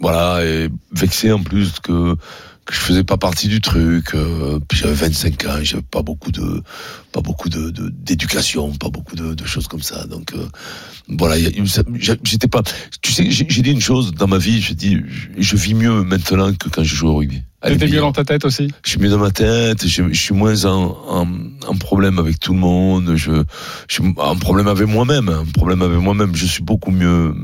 voilà, et vexé en plus que, que je faisais pas partie du truc. euh, puis j'avais 25 ans, j'avais pas beaucoup de, pas beaucoup de, d'éducation, pas beaucoup de, choses comme ça. Donc, euh, voilà, j'étais pas. Tu sais, j'ai j'ai dit une chose dans ma vie. Je dis, je, je vis mieux maintenant que quand je jouais au rugby. T'étais mieux dans ta tête aussi? Je suis mieux dans ma tête. Je, je suis moins en, en, en problème avec tout le monde. Je, je suis en problème avec moi-même. Un problème avec moi-même. Je suis beaucoup mieux.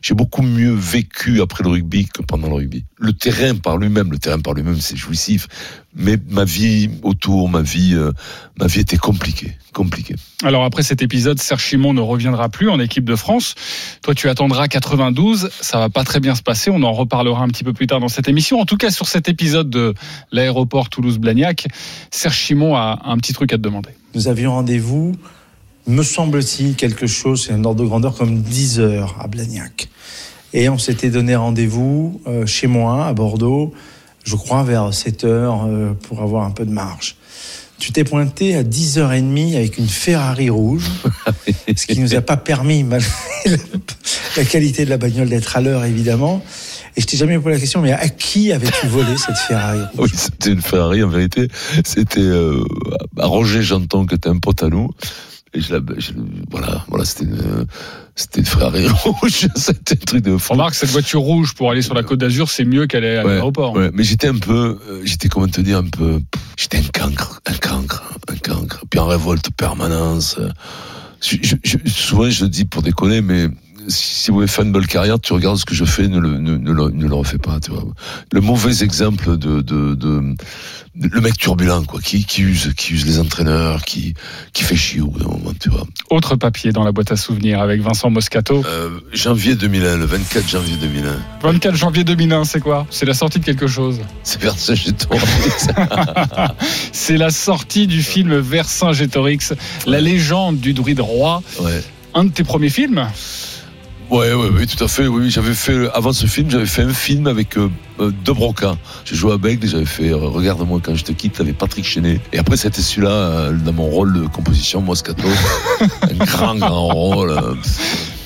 J'ai beaucoup mieux vécu après le rugby que pendant le rugby. Le terrain par lui-même, le terrain par lui-même, c'est jouissif. Mais ma vie autour, ma vie, euh, ma vie était compliquée, compliquée. Alors après cet épisode, Serge Chimon ne reviendra plus en équipe de France. Toi, tu attendras 92. Ça va pas très bien se passer. On en reparlera un petit peu plus tard dans cette émission. En tout cas, sur cet épisode de l'aéroport Toulouse-Blagnac, Serge Chimon a un petit truc à te demander. Nous avions rendez-vous, me semble-t-il, quelque chose, c'est un ordre de grandeur comme 10 heures à Blagnac. Et on s'était donné rendez-vous euh, chez moi, à Bordeaux, je crois vers 7 heures, euh, pour avoir un peu de marge. Tu t'es pointé à 10h30 avec une Ferrari rouge, ce qui nous a pas permis, malgré la, la qualité de la bagnole, d'être à l'heure, évidemment. Et je t'ai jamais posé la question, mais à qui avais-tu volé cette Ferrari Oui, c'était une Ferrari en vérité. C'était euh, à Roger Janton qui était un pote à nous. Et je la, je- voilà, voilà, c'était une, c'était une Ferrari rouge. C'était un truc de fou. Remarque, cette voiture rouge pour aller sur la Côte d'Azur, c'est mieux qu'aller à Ouais, l'aéroport. ouais, mais j'étais un peu, euh, j'étais comment te dire un peu, j'étais un cancre, un cancre, un cancre, puis en révolte permanence. Je, je, je- souvent je le dis pour déconner, mais si vous voulez faire une belle carrière, tu regardes ce que je fais, ne le, ne, ne le, ne le refais pas, tu vois. Le mauvais exemple de, de, de, de- le mec turbulent, quoi, qui, qui use, qui use les entraîneurs, qui, qui fait chier au bout d'un moment, tu vois. Autre papier dans la boîte à souvenirs avec Vincent Moscato. Euh, janvier 2001, le 24 janvier 2001. 24 janvier 2001, c'est quoi? C'est la sortie de quelque chose. C'est Vercingétorix. C'est la sortie du film Vercingétorix, la légende du druide roi. ouais. Un de tes premiers films? Ouais, ouais, oui, tout à fait. Oui, j'avais fait avant ce film, j'avais fait un film avec euh, euh, De Broca. J'ai joué à Bègle, j'avais fait euh, Regarde-moi quand je te quitte avec Patrick Chenet. Et après, c'était celui-là euh, dans mon rôle de composition Moscato, un grand grand rôle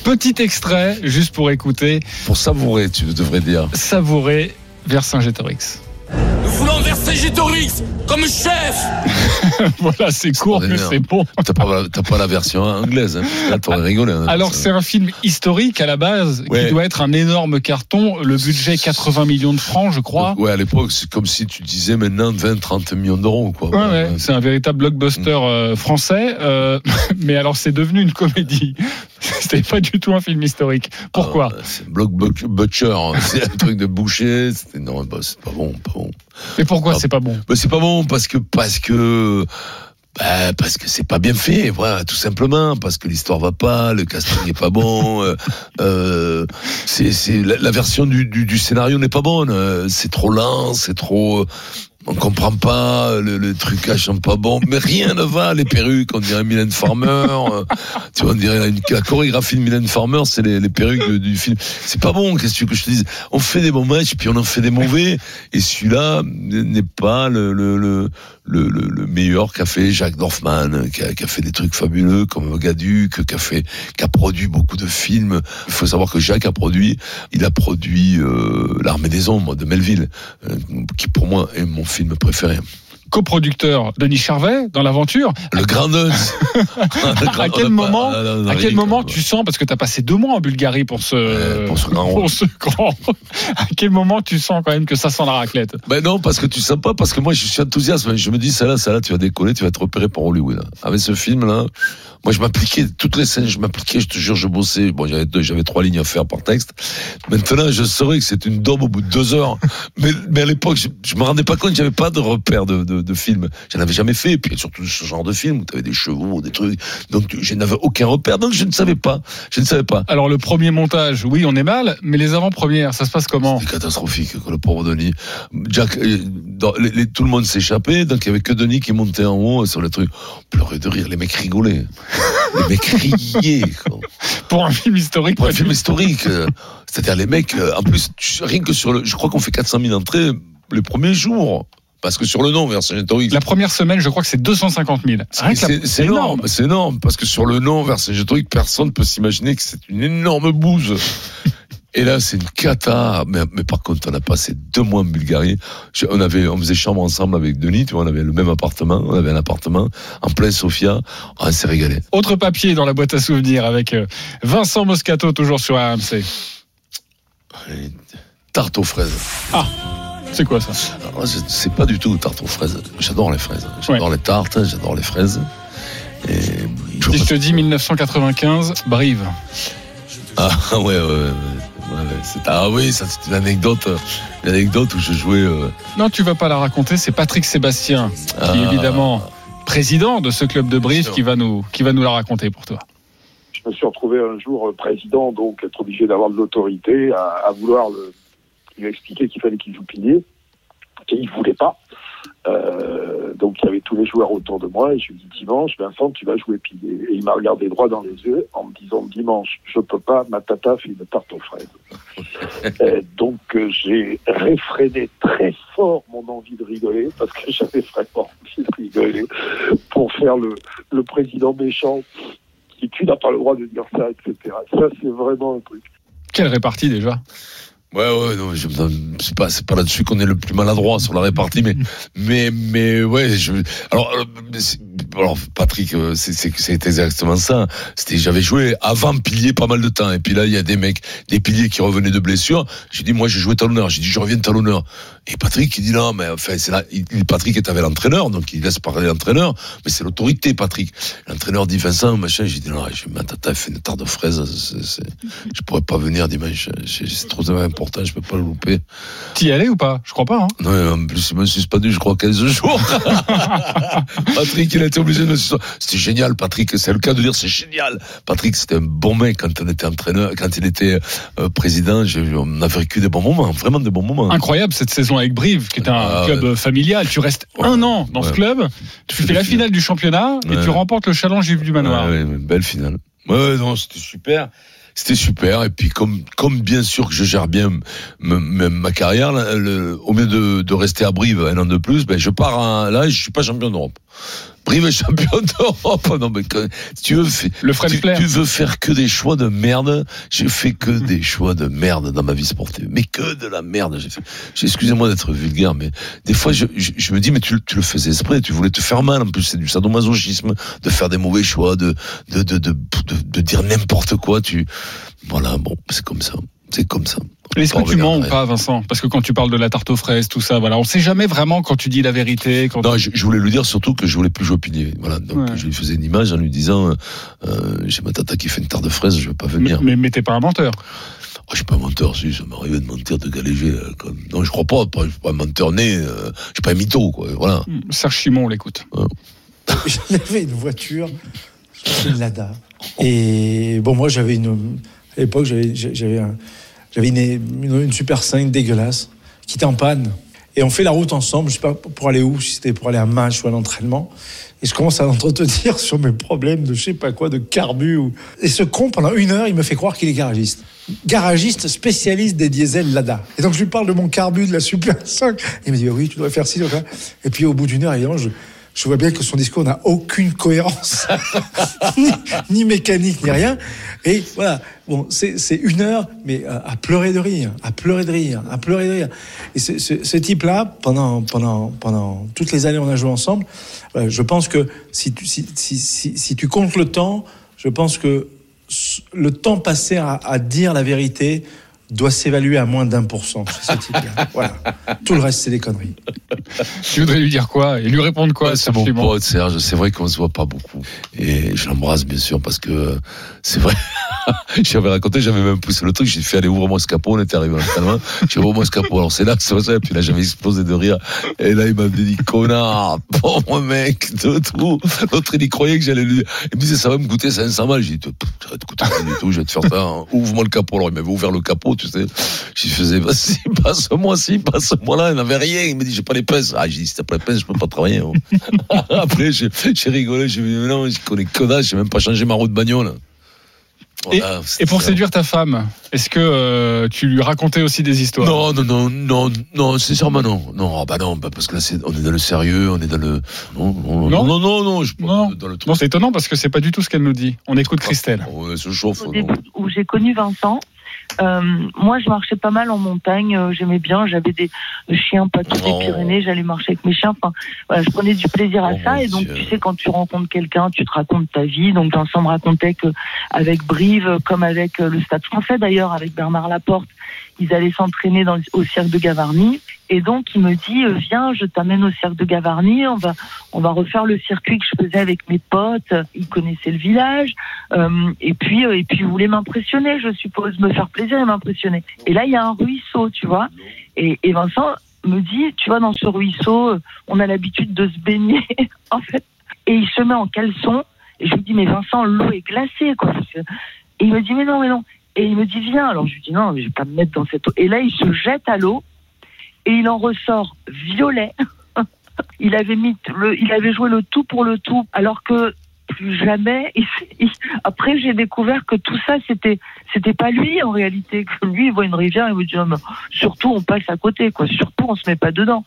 Petit extrait, juste pour écouter, pour savourer, tu devrais dire. savourer Vercingétorix. Nous Vercingétorix comme chef voilà, c'est court, mais c'est bon. T'as pas, t'as pas la version anglaise, hein. Là, t'aurais rigolé. hein. Alors, c'est un film historique à la base, Ouais. qui doit être un énorme carton. Le budget 80 millions de francs, je crois. Ouais, à l'époque, c'est comme si tu disais maintenant 20, 30 millions d'euros, quoi. Ouais, ouais, c'est un véritable blockbuster euh, français, euh, mais alors c'est devenu une comédie. C'était pas du tout un film historique. Pourquoi Ah, C'est Block Butcher, hein. c'est un truc de boucher. C'était- Non, bah, c'est pas bon, pas bon. Et pourquoi Ah. c'est pas bon? Bah, c'est pas bon parce que parce que bah, parce que c'est pas bien fait, voilà, tout simplement, parce que l'histoire va pas, le casting est pas bon, euh, euh, c'est c'est la, la version du, du, du scénario n'est pas bonne, euh, c'est trop lent, c'est trop, on comprend pas, le, le trucage sont pas bon, mais rien ne va, les perruques, on dirait Mylène Farmer, euh, tu vois, on dirait la, chorégraphie de Mylène Farmer, c'est les, les perruques du film, c'est pas bon, qu'est-ce que que je te dise, on fait des bons matchs, puis on en fait des mauvais, et celui-là n'est pas le, le, le- le meilleur qu'a fait Jacques Dorfman, qui a, qui fait des trucs fabuleux comme Gaduc, qui a qui a produit beaucoup de films. Il faut savoir que Jacques a produit, il a produit euh, L'Armée des Ombres de Melville, euh, qui pour moi est mon film préféré. Coproducteur Denis Charvet dans l'aventure. Le grand à quel moment, non, non, à quel moment tu sens, parce que tu as passé deux mois en Bulgarie pour ce, Ouais, pour ce grand pour ce grand- à quel moment tu sens quand même que ça sent la raclette? Ben non, parce que tu sais pas, parce que moi je suis enthousiaste. Je me dis, ça là, ça là, tu vas décoller, tu vas être repéré par Hollywood. Avec ce film là, moi je m'appliquais, toutes les scènes, je m'appliquais, je te jure, je bossais. Bon, j'avais j'avais trois lignes à faire par texte. Maintenant, je saurais que c'est une daube au bout de deux heures. Mais, mais à l'époque, je, je me rendais pas compte, j'avais pas de repère de, de, de film. J'en avais jamais fait. Et puis surtout ce genre de film où tu avais des chevaux, des trucs. Donc je n'avais aucun repère, donc je ne savais pas. Je ne savais pas. Alors le premier montage, oui, on est mal, mais les avant-premières, ça se passe comment C'était catastrophique, le pauvre Denis. Jack, euh, dans- les- les- tout le monde s'échappait, donc il y avait que Denis qui montait en haut sur le truc. On pleurait de rire, les mecs rigolaient. Les mecs riaient, quoi. Pour un film historique, Pour un film historique. euh, C'est-à-dire les mecs, euh, en plus, rien que sur le, je crois qu'on fait 400 000 entrées les premiers jours. Parce que sur le nom, Vercingétorix, La première semaine, je crois que c'est 250 000. Rien que la- c'est énorme, c'est énorme, parce que sur le nom Vercingétorix, personne ne peut s'imaginer que c'est une énorme bouse. Et là, c'est une cata. Mais, mais par contre, on a passé deux mois en Bulgarie. Je- on avait, on faisait chambre ensemble avec Denis, tu vois, on avait le même appartement, on avait un appartement en plein Sofia. On s'est régalé. Autre papier dans la boîte à souvenirs avec euh, Vincent Moscato, toujours sur. Et Tarte aux fraises. C'est quoi ça Alors, je sais pas du tout tarte aux fraises. J'adore les fraises. J'adore les tartes, j'adore les fraises. Et je Si je te dis 1995, Brive. Ah ouais, ouais, ouais. ouais, ouais, c'est- ah oui, ça c'est une anecdote, euh, une anecdote où je jouais. euh, Non, tu vas pas la raconter, c'est Patrick Sébastien, qui Ah. est évidemment président de ce club de Brive, qui va nous, qui va nous la raconter pour toi. je me suis retrouvé un jour euh, président, donc être obligé d'avoir de l'autorité, à, à vouloir le- lui expliquer qu'il fallait qu'il joue pilier. Et il voulait pas. Euh, donc il y avait tous les joueurs autour de moi et je lui ai dit dimanche, Vincent, tu vas jouer pilier. Et il m'a regardé droit dans les yeux en me disant dimanche, je peux pas, ma tata fait une tarte aux fraises. Euh, donc euh, j'ai réfréné très fort mon envie de rigoler parce que j'avais vraiment envie de rigoler pour faire le, le président méchant qui tu n'as pas le droit de dire ça, etc. Ça c'est vraiment un truc. Quelle répartie déjà? Ouais, ouais, non, je, c'est pas, c'est pas là-dessus qu'on est le plus maladroit sur la répartie, mais, mais, mais, ouais, je, alors, euh, alors, Patrick, euh, c'est, exactement ça. C'était, j'avais joué avant pilier pas mal de temps, et puis là, il y a des mecs, des piliers qui revenaient de blessure. J'ai dit, moi, j'ai joué talonneur. J'ai dit, je reviens talonneur. Et Patrick, il dit, non, mais, enfin, c'est là, il, Patrick est avec l'entraîneur, donc il laisse parler l'entraîneur, mais c'est l'autorité, Patrick. L'entraîneur dit, Vincent, machin, j'ai dit, non, je ma tata fait une tarte de fraises, c'est, c'est, je pourrais pas venir dimanche, c'est trop important, je peux pas le louper. T'y y allais ou pas? Je crois pas. Hein. Non, en plus, il m'a suspendu, je crois, 15 jours. Patrick, il a été obligé de me suspendre. C'était génial, Patrick. C'est le cas de dire, c'est génial. Patrick, c'était un bon mec quand on était entraîneur, quand il était euh, président. On a vécu des bons moments, vraiment des bons moments. Incroyable cette saison avec Brive, qui est un Ah, club ouais. familial. Tu restes un an dans ce club, tu fais la finale du championnat et tu remportes le challenge du Manoir. Belle finale. Ouais, non, c'était super. C'était super. Et puis, comme, comme bien sûr que je gère bien ma carrière, là, le- au lieu de, de rester à Brive un an de plus, ben, je pars à, là, je suis pas champion d'Europe. Brive est champion d'Europe. Non, mais si tu veux, fais- Le French tu, Flair. tu veux faire que des choix de merde? J'ai fait que des choix de merde dans ma vie sportive. Mais que de la merde. Excusez-moi d'être vulgaire, mais des fois, je, je, je me dis, mais tu, le- tu le faisais exprès. Tu voulais te faire mal. En plus, c'est du sadomasochisme de faire des mauvais choix, de, de, de, de, de, de dire n'importe quoi. Tu, voilà, bon, c'est comme ça. C'est comme ça. Est-ce que Pas tu mens ou pas, Vincent Parce que quand tu parles de la tarte aux fraises, tout ça, voilà, on sait jamais vraiment quand tu dis la vérité. Quand Non, je, je voulais lui dire surtout que je voulais plus jouer au pilier. Voilà, donc Ouais. je lui faisais une image en lui disant, euh, euh, j'ai ma tata qui fait une tarte de fraises, je vais pas mais, venir. mais, mais t'es pas un menteur. Oh, je suis pas un menteur, si, ça m'arrivait de mentir, de galéger. euh, comme... Non, je crois pas, pas- je suis pas un menteur né, euh, je suis pas un mytho, quoi. Voilà. Serge Chimon, on l'écoute. J'avais une voiture, une Lada. Et bon, moi, j'avais une. À l'époque, j'avais j'avais un- j'avais une, Super 5 dégueulasse qui était en panne. Et on fait la route ensemble, je sais pas pour aller où, si c'était pour aller à un match ou à l'entraînement. Et je commence à l'entretenir sur mes problèmes de je sais pas quoi, de carbu. Et ce con, pendant une heure, il me fait croire qu'il est garagiste. Garagiste spécialiste des diesels Lada. Et donc je lui parle de mon carbu, de la Super 5. Il me dit, oui, tu dois faire ci, Et puis au bout d'une heure, évidemment, je, je vois bien que son discours n'a aucune cohérence, ni mécanique, ni rien. Et voilà, bon, c'est une heure, mais à, pleurer de rire, à pleurer de rire, à pleurer de rire. Et ce, ce, type-là, pendant, pendant, pendant toutes les années on a joué ensemble, voilà, je pense que si tu, comptes le temps, je pense que le temps passé à dire la vérité doit s'évaluer à moins d'un pour cent chez ce type-là. Voilà. Tout le reste, c'est des conneries. Tu voudrais lui dire quoi et lui répondre quoi Ouais, c'est mon pote Serge, c'est vrai qu'on se voit pas beaucoup. Et je l'embrasse bien sûr parce que euh, c'est vrai. j'avais raconté, j'avais même poussé le truc, j'ai fait aller ouvrir mon capot, on était arrivé l'entraînement, j'ai ouvert mon capot. Alors c'est là que ça et puis là j'avais explosé de rire. Et là il m'avait dit connard, pauvre mec, de tout. L'autre il y croyait que j'allais lui. Il me disait ça va me coûter 500 balles. J'ai dit ça va te coûter rien du tout, je vais te faire ça. hein. Ouvre-moi le capot. Alors il m'avait ouvert le capot, tu sais. J'y faisais vas-y, passe-moi ci, passe-moi là. Il n'avait rien. Il me dit j'ai pas les pinces. Ah j'ai dit si t'as pas les pinces, je peux pas travailler. hein. Après, j'ai rigolé, j'ai dit, mais non, je connais que dalle, j'ai même pas changé ma roue de bagnole. Voilà, Et pour séduire ta femme, est-ce que euh, tu lui racontais aussi des histoires? Non, non, non, non, non, sincèrement, non. Non, ah bah non, bah parce que là, c'est, on est dans le sérieux, on est dans le. Non, non, non, non, non, non, je Non. dans le truc. Non, c'est étonnant parce que c'est pas du tout ce qu'elle nous dit. On écoute Christelle. Ouais, se chauffe. au début où j'ai connu Vincent, euh, moi je marchais pas mal en montagne, euh, j'aimais bien, j'avais des chiens patous Oh. des Pyrénées, j'allais marcher avec mes chiens, enfin voilà, je prenais du plaisir à Oh, ça et donc Dieu. tu sais quand tu rencontres quelqu'un, tu te racontes ta vie, donc Vincent me racontait que avec Brive comme avec euh, le Stade Français d'ailleurs avec Bernard Laporte, ils allaient s'entraîner au cirque de Gavarnie et donc il me dit euh, viens, je t'amène au cirque de Gavarnie, on va on va refaire le circuit que je faisais avec mes potes, il connaissait le village euh, et puis euh, et puis il voulait m'impressionner, je suppose, me faire plaisir et m'impressionner. Et là il y a un ruisseau, tu vois. Et, et Vincent me dit, tu vois, dans ce ruisseau, euh, on a l'habitude de se baigner, en fait. Et il se met en caleçon. Et je lui dis, mais Vincent, l'eau est glacée, quoi. Et il me dit, mais non, mais non. Et il me dit, viens. Alors je lui dis, non, mais je vais pas me mettre dans cette eau. Et là, il se jette à l'eau et il en ressort violet. il avait mis le, il avait joué le tout pour le tout, alors que plus jamais. après, j'ai découvert que tout ça, c'était, c'était pas lui en réalité. Que lui, il voit une rivière, il me dit, non, surtout, on passe à côté, quoi. Surtout, on se met pas dedans.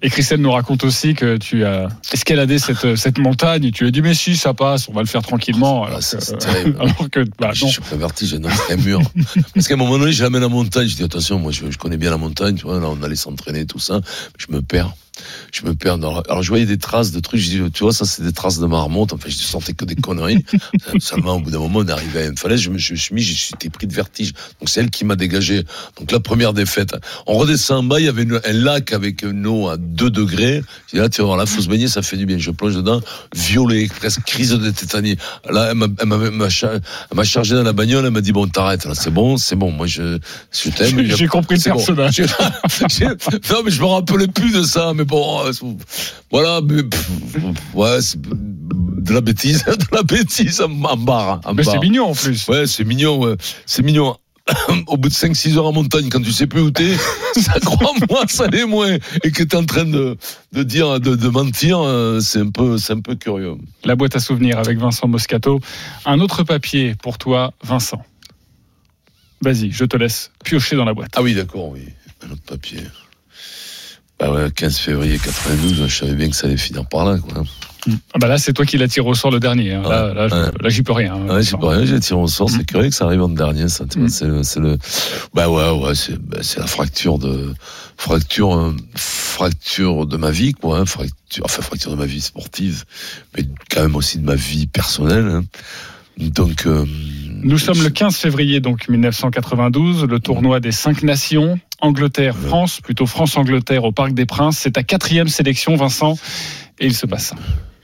Et Christelle nous raconte aussi que tu as escaladé cette, cette montagne et tu as dit mais si ça passe, on va le faire tranquillement. Alors c'est- que, c'est terrible. alors que bah, je non. suis perverti, j'ai un mur. Parce qu'à un moment donné, je l'amène à la montagne. Je dis attention, moi, je, je connais bien la montagne. Tu vois, là, on allait s'entraîner, tout ça. Je me perds. Je me perds. Dans... Alors, je voyais des traces de trucs. Je dis, tu vois, ça, c'est des traces de marmotte. Enfin, je sentais que des conneries. Seulement, au bout d'un moment, on est arrivé à une falaise. Je me, je suis mis, été pris de vertige. Donc, c'est elle qui m'a dégagé. Donc, la première défaite. On redescend en bas. Il y avait une- un lac avec une eau à 2 degrés. Je dis, là, tu vas voir, là, faut se baigner, ça fait du bien. Je plonge dedans, violet, presque crise de tétanie. Là, elle m'a, chargé dans la bagnole. Elle m'a dit, bon, t'arrêtes, là, c'est bon, c'est bon. Moi, je, je t'aime. J'ai compris le bon. personnage. J'ai- non, mais je me rappelais plus de ça, mais bon, euh, voilà, mais, pff, ouais, c'est de la bêtise, de la bêtise en barre. en Mais c'est mignon en plus. Ouais, c'est mignon, ouais. c'est mignon. Au bout de 5-6 heures en montagne, quand tu sais plus où t'es, ça crois-moi, ça l'est moins. Et que t'es en train de, de dire, de, de mentir, euh, c'est un peu, c'est un peu curieux. La boîte à souvenirs avec Vincent Moscato. Un autre papier pour toi, Vincent. Vas-y, je te laisse piocher dans la boîte. Ah oui, d'accord, oui. Un autre papier. Bah ouais, 15 février 92, je savais bien que ça allait finir par là, quoi. Ah bah là, c'est toi qui l'as tiré au sort le dernier. hein. Là, là, je- ouais. là, j'y peux rien. hein, Ouais, c'est Vincent. pas rien, j'ai tiré au sort, c'est curieux que ça arrive en dernier, ça, vois, c'est le, c'est le, bah ouais, ouais, c'est, bah, c'est la fracture de, fracture, euh, fracture de ma vie, quoi, hein, fracture, enfin, fracture de ma vie sportive, mais quand même aussi de ma vie personnelle, hein. Donc, euh, Nous sommes le 15 février donc 1992, le tournoi des cinq nations, Angleterre-France, plutôt France-Angleterre au Parc des Princes. C'est ta quatrième sélection, Vincent, et il se passe ça.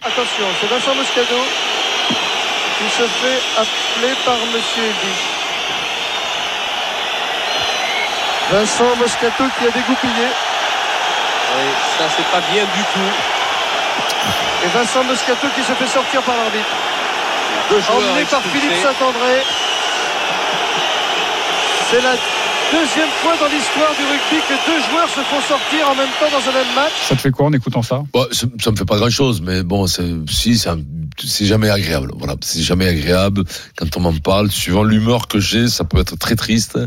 Attention, c'est Vincent Moscado qui se fait appeler par Monsieur Eddy. Vincent Moscato qui a dégoupillé. Oui, ça c'est pas bien du tout. Et Vincent Moscato qui se fait sortir par l'arbitre. Deux joueurs Emmené par. Philippe Saint-André. C'est la deuxième fois dans l'histoire du rugby que deux joueurs se font sortir en même temps dans un même match. Ça te fait quoi en écoutant ça? Bah, ça, me fait pas grand chose, mais bon, c'est, si, ça, c'est jamais agréable. Voilà, c'est jamais agréable quand on m'en parle. Suivant l'humeur que j'ai, ça peut être très triste.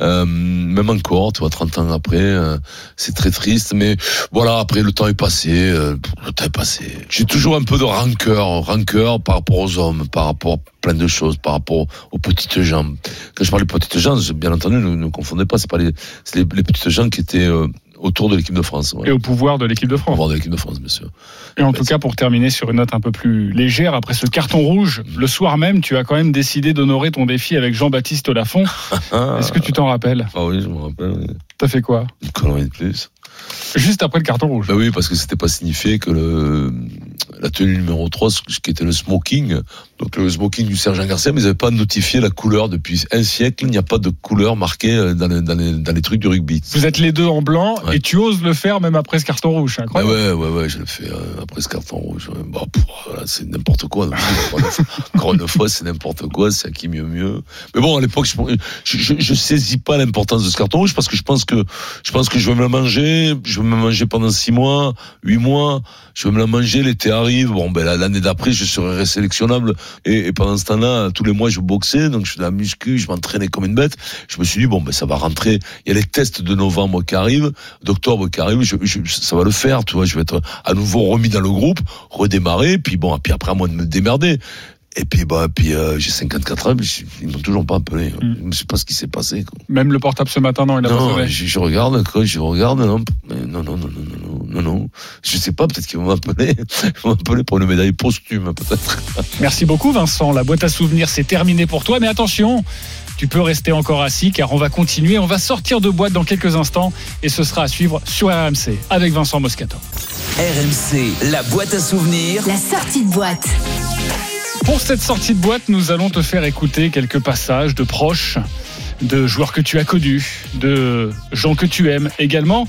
Euh, même encore, tu vois, 30 ans après, euh, c'est très triste. Mais voilà, après le temps est passé. euh, le temps est passé. J'ai toujours un peu de rancœur, rancœur par rapport aux hommes, par rapport à plein de choses, par rapport aux petites gens. Quand je parle de petites gens, bien entendu, ne, ne confondez pas, c'est pas les, les, les petites gens qui étaient euh, autour de l'équipe de France. ouais. Et au pouvoir de l'équipe de Au France. pouvoir de l'équipe de France, bien sûr. Et en tout cas, pour terminer sur une note un peu plus légère, après ce carton rouge, le soir même, tu as quand même décidé d'honorer ton défi avec Jean-Baptiste Lafont. Est-ce que tu t'en rappelles? Ah oui, je me rappelle. oui. T'as fait quoi? Une connerie de plus. Juste après le carton rouge. Bah oui, parce que c'était pas signifié que le, la tenue numéro 3, ce qui était le smoking, donc le smoking du sergent Garcia, mais ils n'avaient pas notifié la couleur depuis un siècle. Il n'y a pas de couleur marquée euh, dans les, dans les, dans les trucs du rugby. Vous êtes les deux en blanc Ouais. et tu oses le faire même après ce carton rouge. C'est Bah incroyable. ouais, ouais, ouais, je le fais euh, après ce carton rouge. Bah, voilà, c'est n'importe quoi. Encore une fois- c'est n'importe quoi, c'est à qui mieux mieux. Mais bon, à l'époque, je, je, je, je saisis pas l'importance de ce carton rouge parce que je pense que je pense que je vais me la manger. Je vais me manger pendant six mois, huit mois. Je vais me la manger. L'été arrive. Bon, ben la- l'année d'après, je serai résélectionnable. Et, et pendant ce temps-là, tous les mois, je boxais, donc je faisais la muscu, je m'entraînais comme une bête. Je me suis dit bon, ben ça va rentrer. Il y a les tests de novembre qui arrivent, d'octobre qui arrivent. Je, je- ça va le faire, tu vois. Je vais être à nouveau remis dans le groupe, redémarrer, puis bon, puis après à moi de me démerder. Et puis bah, puis euh, j'ai 54 ans, mais ils m'ont toujours pas appelé. Je ne sais pas ce qui s'est passé. Quoi. Même le portable ce matin, non, il a pas Non, sonné. je, je regarde, quoi, je regarde, non, non, non, non, non, non, non, non, non. Je sais pas, peut-être qu'ils vont m'appeler, ils vont m'appeler pour une médaille posthume, peut-être. Merci beaucoup Vincent. La boîte à souvenirs, c'est terminé pour toi. Mais attention, tu peux rester encore assis car on va continuer. On va sortir de boîte dans quelques instants et ce sera à suivre sur RMC avec Vincent Moscato. RMC, la boîte à souvenirs. La sortie de boîte. Pour cette sortie de boîte, nous allons te faire écouter quelques passages de proches, de joueurs que tu as connus, de gens que tu aimes également.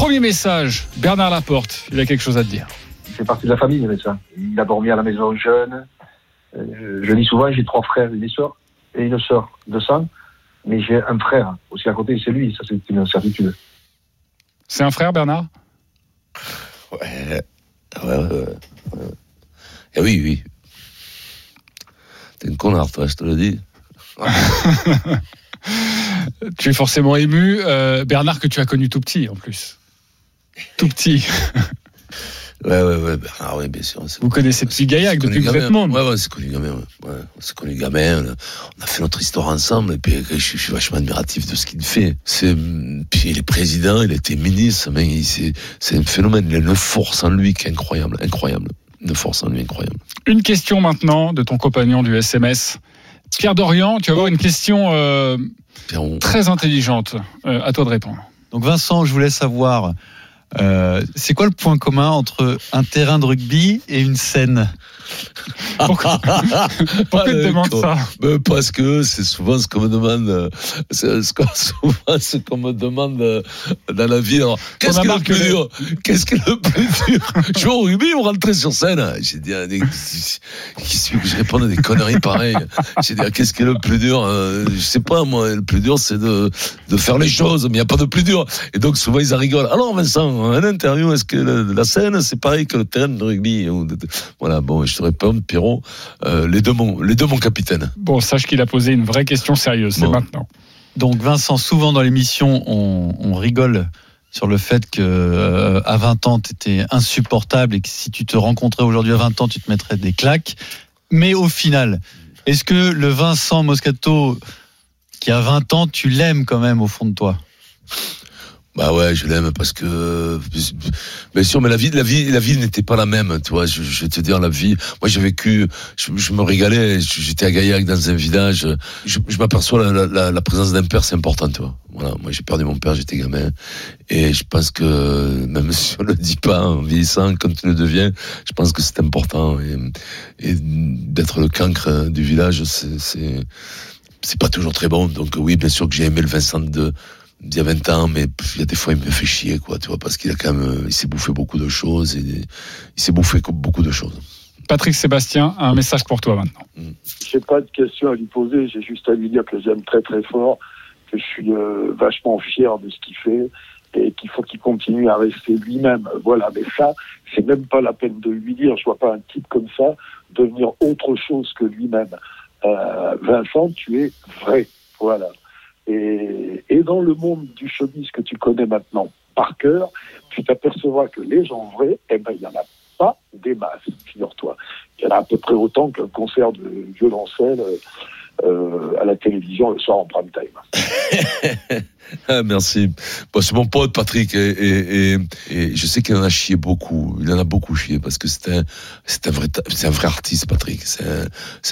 Premier message, Bernard Laporte, il a quelque chose à te dire. Il fait partie de la famille. Il a dormi à la maison jeune. Euh, je dis souvent, j'ai trois frères, une sœur et une sœur de sang. Mais j'ai un frère aussi à côté, c'est lui. Ça, c'est une certitude. C'est un frère, Bernard? Ouais, ouais, ouais. ouais. Eh oui, oui. T'es un connard, toi, je te le dis. Tu es forcément ému. Euh, Bernard, que tu as connu tout petit en plus. Tout petit. Ouais, ouais, ouais, Bernard, oui, bien sûr. Vous connaissez depuis Gaillac, depuis que vous êtes môme. Ouais, ouais, c'est connu gamin. Ouais. Ouais, c'est connu gamin. On a- On a fait notre histoire ensemble. Et puis, je, suis- je suis vachement admiratif de ce qu'il fait. C'est, puis il est président, il a été ministre. Mais c'est, c'est un phénomène. Il a une force en lui qui est incroyable, incroyable. Une force en lui incroyable. Une question maintenant de ton compagnon du SMS. Pierre Dorian, tu vas avoir une question euh, très intelligente. Euh, à toi de répondre. Donc Vincent, je voulais savoir, euh, c'est quoi le point commun entre un terrain de rugby et une scène Pourquoi, pourquoi tu te demandes ça Ben, parce que c'est souvent ce qu'on me demande, c'est ce qu'on- souvent ce qu'on me demande euh, dans la vie. Alors, qu'est-ce a qui est le plus dur Qu'est-ce qui est le plus dur Jouer au rugby ou rentrer sur scène J'ai dit, ah, des- qui suit que je réponde à des conneries pareilles J'ai dit, ah, qu'est-ce qui est le plus dur Euh, Je sais pas, moi, le plus dur, c'est de, de faire les choses, mais il n'y a pas de plus dur. Et donc, souvent, ils en rigolent. Alors, Vincent, un interview, est-ce que la scène, c'est pareil que le terrain de rugby Voilà, bon, je te réponds, Pierrot, euh, les deux, mon, les deux, mon capitaine. Bon, sache qu'il a posé une vraie question sérieuse. C'est Bon. maintenant. Donc Vincent, souvent dans l'émission, on, on rigole sur le fait que euh, à 20 ans, tu étais insupportable et que si tu te rencontrais aujourd'hui à 20 ans, tu te mettrais des claques. Mais au final, est-ce que le Vincent Moscato qui a 20 ans, tu l'aimes quand même au fond de toi? Bah ouais, je l'aime parce que bien sûr, mais la vie, la vie, la vie n'était pas la même, tu vois. Je, je vais te dire la vie. Moi, j'ai vécu, je, je me régalais. J'étais à Gaillac dans un village. Je, je m'aperçois la, la, la présence d'un père, c'est important, tu vois. Voilà, moi j'ai perdu mon père, j'étais gamin, et je pense que même si on le dit pas en vieillissant, quand tu le deviens, je pense que c'est important et, et d'être le cancre du village, c'est c'est pas toujours très bon. Donc oui, bien sûr que j'ai aimé le Vincent de d'il y a 20 ans, mais il y a des fois, il me fait chier, quoi, tu vois, parce qu'il a quand même, euh, il s'est bouffé beaucoup de choses, et il s'est bouffé co- beaucoup de choses. Patrick Sébastien, un message pour toi maintenant. J'ai pas de questions à lui poser, j'ai juste à lui dire que j'aime très très fort, que je suis euh, vachement fier de ce qu'il fait et qu'il faut qu'il continue à rester lui-même. Voilà, mais ça, c'est même pas la peine de lui dire. Je vois pas un type comme ça devenir autre chose que lui-même. Euh, Vincent, tu es vrai. Voilà. Et, dans le monde du showbiz que tu connais maintenant par cœur, tu t'apercevras que les gens vrais, eh ben, il y en a pas des masses, figure-toi. Il y en a à peu près autant qu'un concert de violoncelle euh, à la télévision le soir en prime time. Ah, merci. C'est mon pote Patrick et, je sais qu'il en a chié beaucoup. Il en a beaucoup chié parce que c'est un, c'est un vrai, c'est un vrai artiste Patrick. C'est un,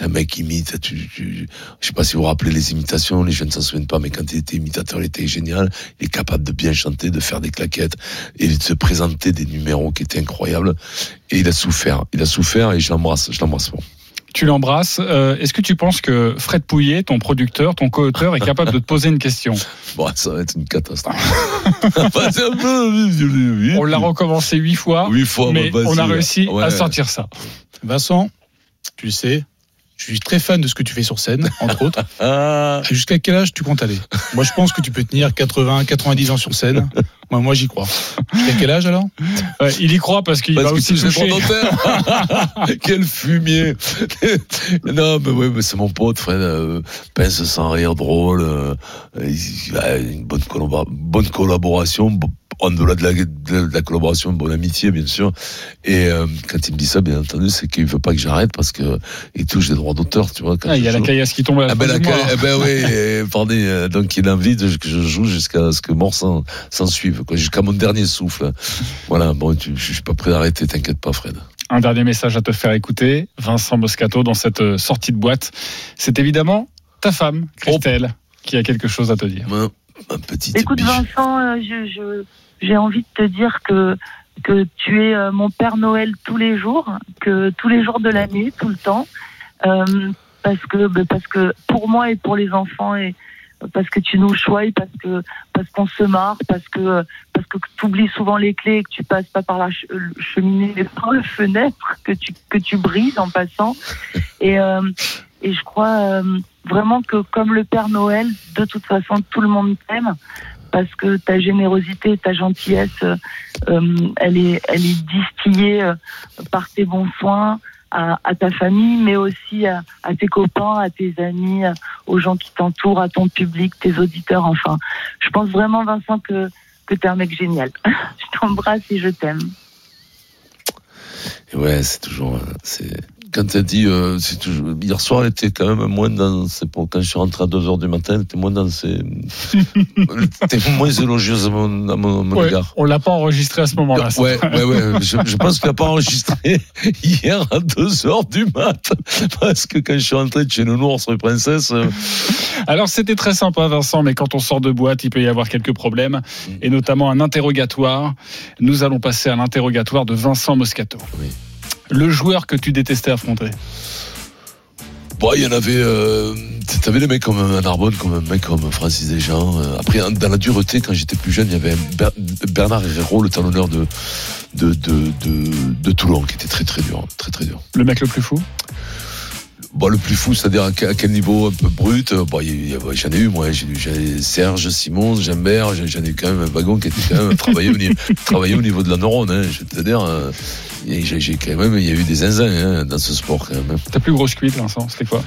un mec qui imite. Tu, tu, je sais pas si vous vous rappelez les imitations. Les jeunes ne s'en souviennent pas, mais quand il était imitateur, il était génial. Il est capable de bien chanter, de faire des claquettes et de se présenter des numéros qui étaient incroyables. Et il a souffert. Il a souffert et je l'embrasse. Je l'embrasse. Tu l'embrasses. Euh, Est-ce que tu penses que Fred Pouillet, ton producteur, ton co-auteur, est capable de te poser une question? Bon, ça va être une catastrophe. Bah, un peu- On l'a recommencé huit fois, Huit fois, mais bah, on a ouais. réussi à sortir ça. Vincent, tu sais, je suis très fan de ce que tu fais sur scène, entre autres. Ah. Jusqu'à quel âge tu comptes aller? Moi, je pense que tu peux tenir 80, 90 ans sur scène. Moi, moi j'y crois. Jusqu'à quel âge alors? Ouais, il y croit parce qu'il va que aussi toucher. Quel fumier Non, mais oui, mais c'est mon pote, Fred. Euh, pince sans rire, drôle. euh, il a une bonne collaboration. Bo- En delà de la, de la collaboration, une bonne amitié, bien sûr. Et euh, quand il me dit ça, bien entendu, c'est qu'il veut pas que j'arrête parce que il touche des droits d'auteur, tu vois. quand Ah, il y a la caillasse qui tombe à la Ah fin ben, la mois. eh ben oui, eh, pardon, euh, donc il a envie de, que je joue jusqu'à ce que mort s'en s'en suive, quoi, jusqu'à mon dernier souffle. Voilà, bon, tu- je suis pas prêt d'arrêter, t'inquiète pas, Fred. Un dernier message à te faire écouter, Vincent Moscato, dans cette euh, sortie de boîte. C'est évidemment ta femme, Christelle, qui a quelque chose à te dire. Ma petite Écoute Vincent, euh, je, j'ai envie de te dire que que tu es euh, mon Père Noël tous les jours, que tous les jours de l'année, tout le temps, Euh, parce que bah, parce que pour moi et pour les enfants et parce que tu nous choisis, parce que parce qu'on se marre, parce que parce que tu oublies souvent les clés et que tu passes pas par la ch- cheminée mais par la fenêtre que tu que tu brises en passant. Et euh, et je crois euh, vraiment que comme le Père Noël, de toute façon tout le monde t'aime parce que ta générosité, ta gentillesse, euh, euh, elle est elle est distillée par tes bons soins à, ta famille, mais aussi à, tes copains, à tes amis, aux gens qui t'entourent, à ton public, tes auditeurs. Enfin, je pense vraiment, Vincent, que que t'es un mec génial. je t'embrasse et je t'aime. Ouais, c'est toujours, c'est, quand t'as dit, euh, toujours, hier soir, elle était quand même moins dans, pour, quand je suis rentré à 2 heures du matin, elle était moins dans ses, elle était moins élogieuse à mon, à mon, à mon Ouais, égard. on l'a pas enregistré à ce moment-là. Ouais, ouais, ouais. Je, je pense qu'il n'a pas enregistré hier à 2 heures du mat. Parce que quand je suis rentré de chez Nounours rue Princesse, euh, Alors c'était très sympa Vincent, mais quand on sort de boîte, il peut y avoir quelques problèmes, et notamment un interrogatoire. Nous allons passer à l'interrogatoire de Vincent Moscato. Le joueur que tu détestais affronter. bon, il y en avait, euh, t'avais des mecs comme un Narbonne, comme un mec comme Francis Desjans. Euh, Après, dans la dureté, quand j'étais plus jeune, il y avait Bernard Herrero, le talonneur de, de, de, de, de Toulon, qui était très très dur, très très dur. Le mec le plus fou Bon, le plus fou, c'est-à-dire à quel à quel niveau un peu brut. euh, Bon, j'en ai eu, moi. J'ai Serge, Simon, Jambert. J'en ai eu quand même un wagon qui était quand même travaillé au niveau, travaillé au niveau de la neurone. Hein, je te dire, euh, j'ai quand même, il y a eu des zinzins hein, dans ce sport quand même. Ta plus grosse cuite, Vincent, c'était quoi?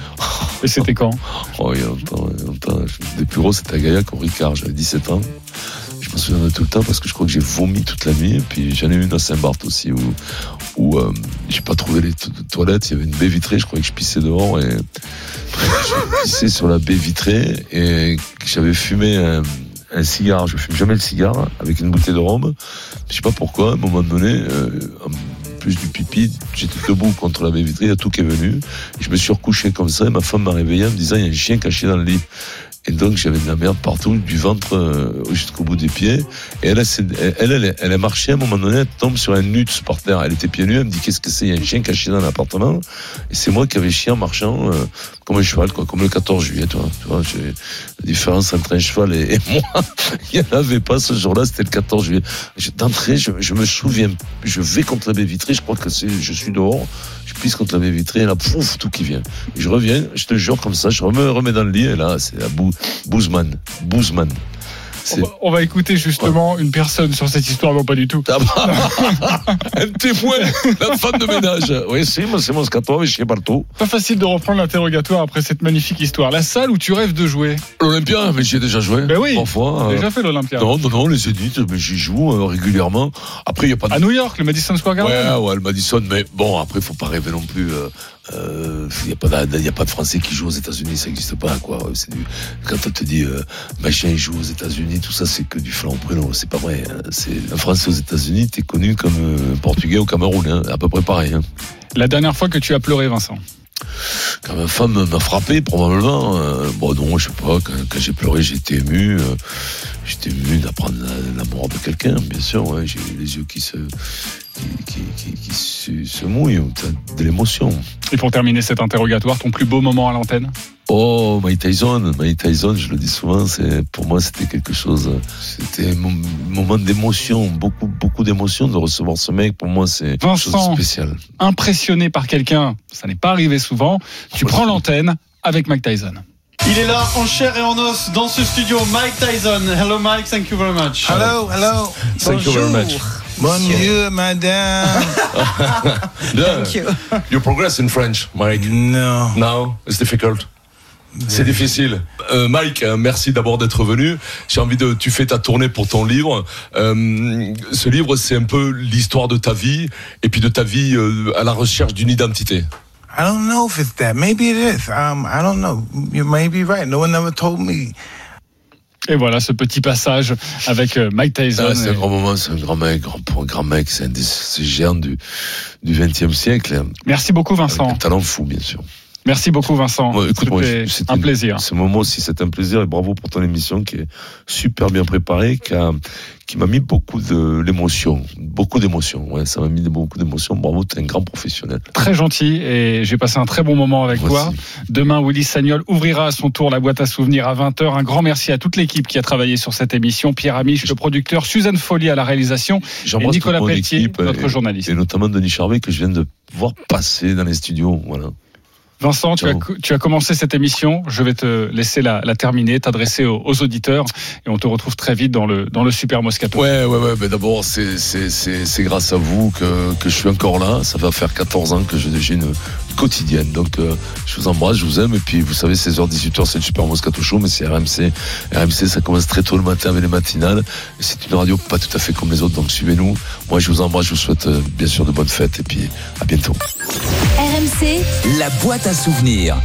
Et c'était quand? Oh, il y a longtemps, il y a longtemps. Je- Les plus gros, c'était à Gaillac, au Ricard. J'avais 17 ans. Je me souviens de tout le temps parce que je crois que j'ai vomi toute la nuit. Et puis j'en ai eu une à Saint-Barth aussi où, où euh, j'ai pas trouvé les to- toilettes. Il y avait une baie vitrée. Je croyais que je pissais dehors et je pissais sur la baie vitrée et j'avais fumé un, un cigare. Je fume jamais le cigare avec une bouteille de rhum. Je sais pas pourquoi. À un moment donné, euh, en plus du pipi, j'étais debout contre la baie vitrée. Il y a tout qui est venu. Je me suis recouché comme ça et ma femme m'a réveillé en me disant il y a un chien caché dans le lit. Et donc j'avais de la merde partout, du ventre euh, jusqu'au bout des pieds. Et elle, elle, elle, elle, a marché à un moment donné, elle tombe sur un nut par terre. Elle était pieds nus, elle me dit qu'est-ce que c'est Il y a un chien caché dans l'appartement. Et c'est moi qui avais chié en marchant euh, comme un cheval, quoi, comme le 14 juillet. Toi, tu vois, la différence entre un cheval et, moi. Il n'y en avait pas ce jour-là, c'était le 14 juillet. D'entrée, je, je me souviens, je vais contre la baie vitrée, je crois que je suis dehors, je pisse contre la baie vitrée, et là, pouf, tout qui vient. Je reviens, je te jure comme ça, je me remets dans le lit, et là, c'est la bou, C'est- va- on va écouter justement une personne sur cette histoire, non pas du tout. Ah bah, un témoin, la femme de ménage. Oui, si, moi, c'est Moscato, mais je sais partout. Pas facile de reprendre l'interrogatoire après cette magnifique histoire. La salle où tu rêves de jouer. L'Olympia, mais j'y ai déjà joué. Ben oui, Trois fois. t'as euh, déjà fait l'Olympia. Non, non, non, les Zéniths, mais j'y joue euh, régulièrement. Après, il n'y a pas de. À New York, le Madison Square Garden. Ouais, ouais, le Madison, mais bon, après, faut pas rêver non plus. Il n'y a, pas de- y a pas de Français qui jouent aux États-Unis, ça n'existe pas, quoi. Du, quand on te dit euh, machin, il joue aux États-Unis, tout ça, c'est que du flan prénom, c'est pas vrai. hein. C'est un Français aux États-Unis, t'es connu comme euh, Portugais au Cameroun, hein, à peu près pareil. Hein. La dernière fois que tu as pleuré, Vincent? Quand ma femme m'a frappé, probablement. euh, bon, non, je sais pas, quand, quand j'ai pleuré, j'étais ému. euh, j'étais ému d'apprendre la, la mort de quelqu'un, bien sûr. Ouais, j'ai eu les yeux qui se, qui, qui, qui, se, se mouillent, t'as de l'émotion. Et pour terminer cet interrogatoire, ton plus beau moment à l'antenne? Oh, Mike Tyson, Mike Tyson, je le dis souvent, c'est pour moi c'était quelque chose, c'était un mom- moment d'émotion, beaucoup beaucoup d'émotion de recevoir ce mec. Pour moi, c'est quelque chose de Vincent. spécial. Impressionné par quelqu'un, ça n'est pas arrivé souvent. Tu prends l'antenne avec Mike Tyson. Il est là en chair et en os dans ce studio, Mike Tyson. Hello Mike, thank you very much. Hello, hello. Thank you very much. Bon Dieu, madame. Thank you. You progress in French, Mike? No. No, it's difficult. C'est difficile. Euh, Mike, euh, merci d'abord d'être venu. J'ai envie de, tu fais ta tournée pour ton livre. Euh, ce livre, c'est un peu l'histoire de ta vie et puis de ta vie euh, à la recherche d'une identité. I don't know if it's that. Maybe it is. Um, I don't know. You may be right. No one ever told me. Et voilà ce petit passage avec euh, Mike Tyson. Ah, c'est un grand moment, c'est un grand mec, grand, grand mec, c'est un des géants du du XXe siècle. Merci beaucoup Vincent. Un talent fou, bien sûr. Merci beaucoup Vincent. Ouais, C'était un plaisir. Ce moment aussi, c'est un plaisir et bravo pour ton émission qui est super bien préparée, qui, a- qui m'a mis beaucoup de l'émotion, beaucoup d'émotion. Ouais, ça m'a mis beaucoup d'émotion. Bravo, tu es un grand professionnel. Très gentil et j'ai passé un très bon moment avec toi. Demain, Willy Sagnol ouvrira à son tour la boîte à souvenirs à 20h. Un grand merci à toute l'équipe qui a travaillé sur cette émission. Pierre Amiche, le producteur, Suzanne Folly à la réalisation et Nicolas Pelletier, notre et- journaliste. Et notamment Denis Charvet que je viens de voir passer dans les studios. Voilà. Vincent, tu as, Ciao. tu as commencé cette émission. Je vais te laisser la, la terminer, t'adresser aux, aux auditeurs et on te retrouve très vite dans le, dans le Super Moscato. Ouais, ouais, ouais. Mais d'abord, c'est, grâce à vous que, que je suis encore là. Ça va faire 14 ans que j'ai une quotidienne. Donc, euh, je vous embrasse, je vous aime. Et puis, vous savez, 16h, 18h, c'est le Super Moscato Show, mais c'est RMC. RMC, ça commence très tôt le matin avec les matinales. C'est une radio pas tout à fait comme les autres. Donc, suivez-nous. Moi, je vous embrasse. Je vous souhaite, euh, bien sûr, de bonnes fêtes. Et puis, à bientôt. RMC, La boîte à souvenirs.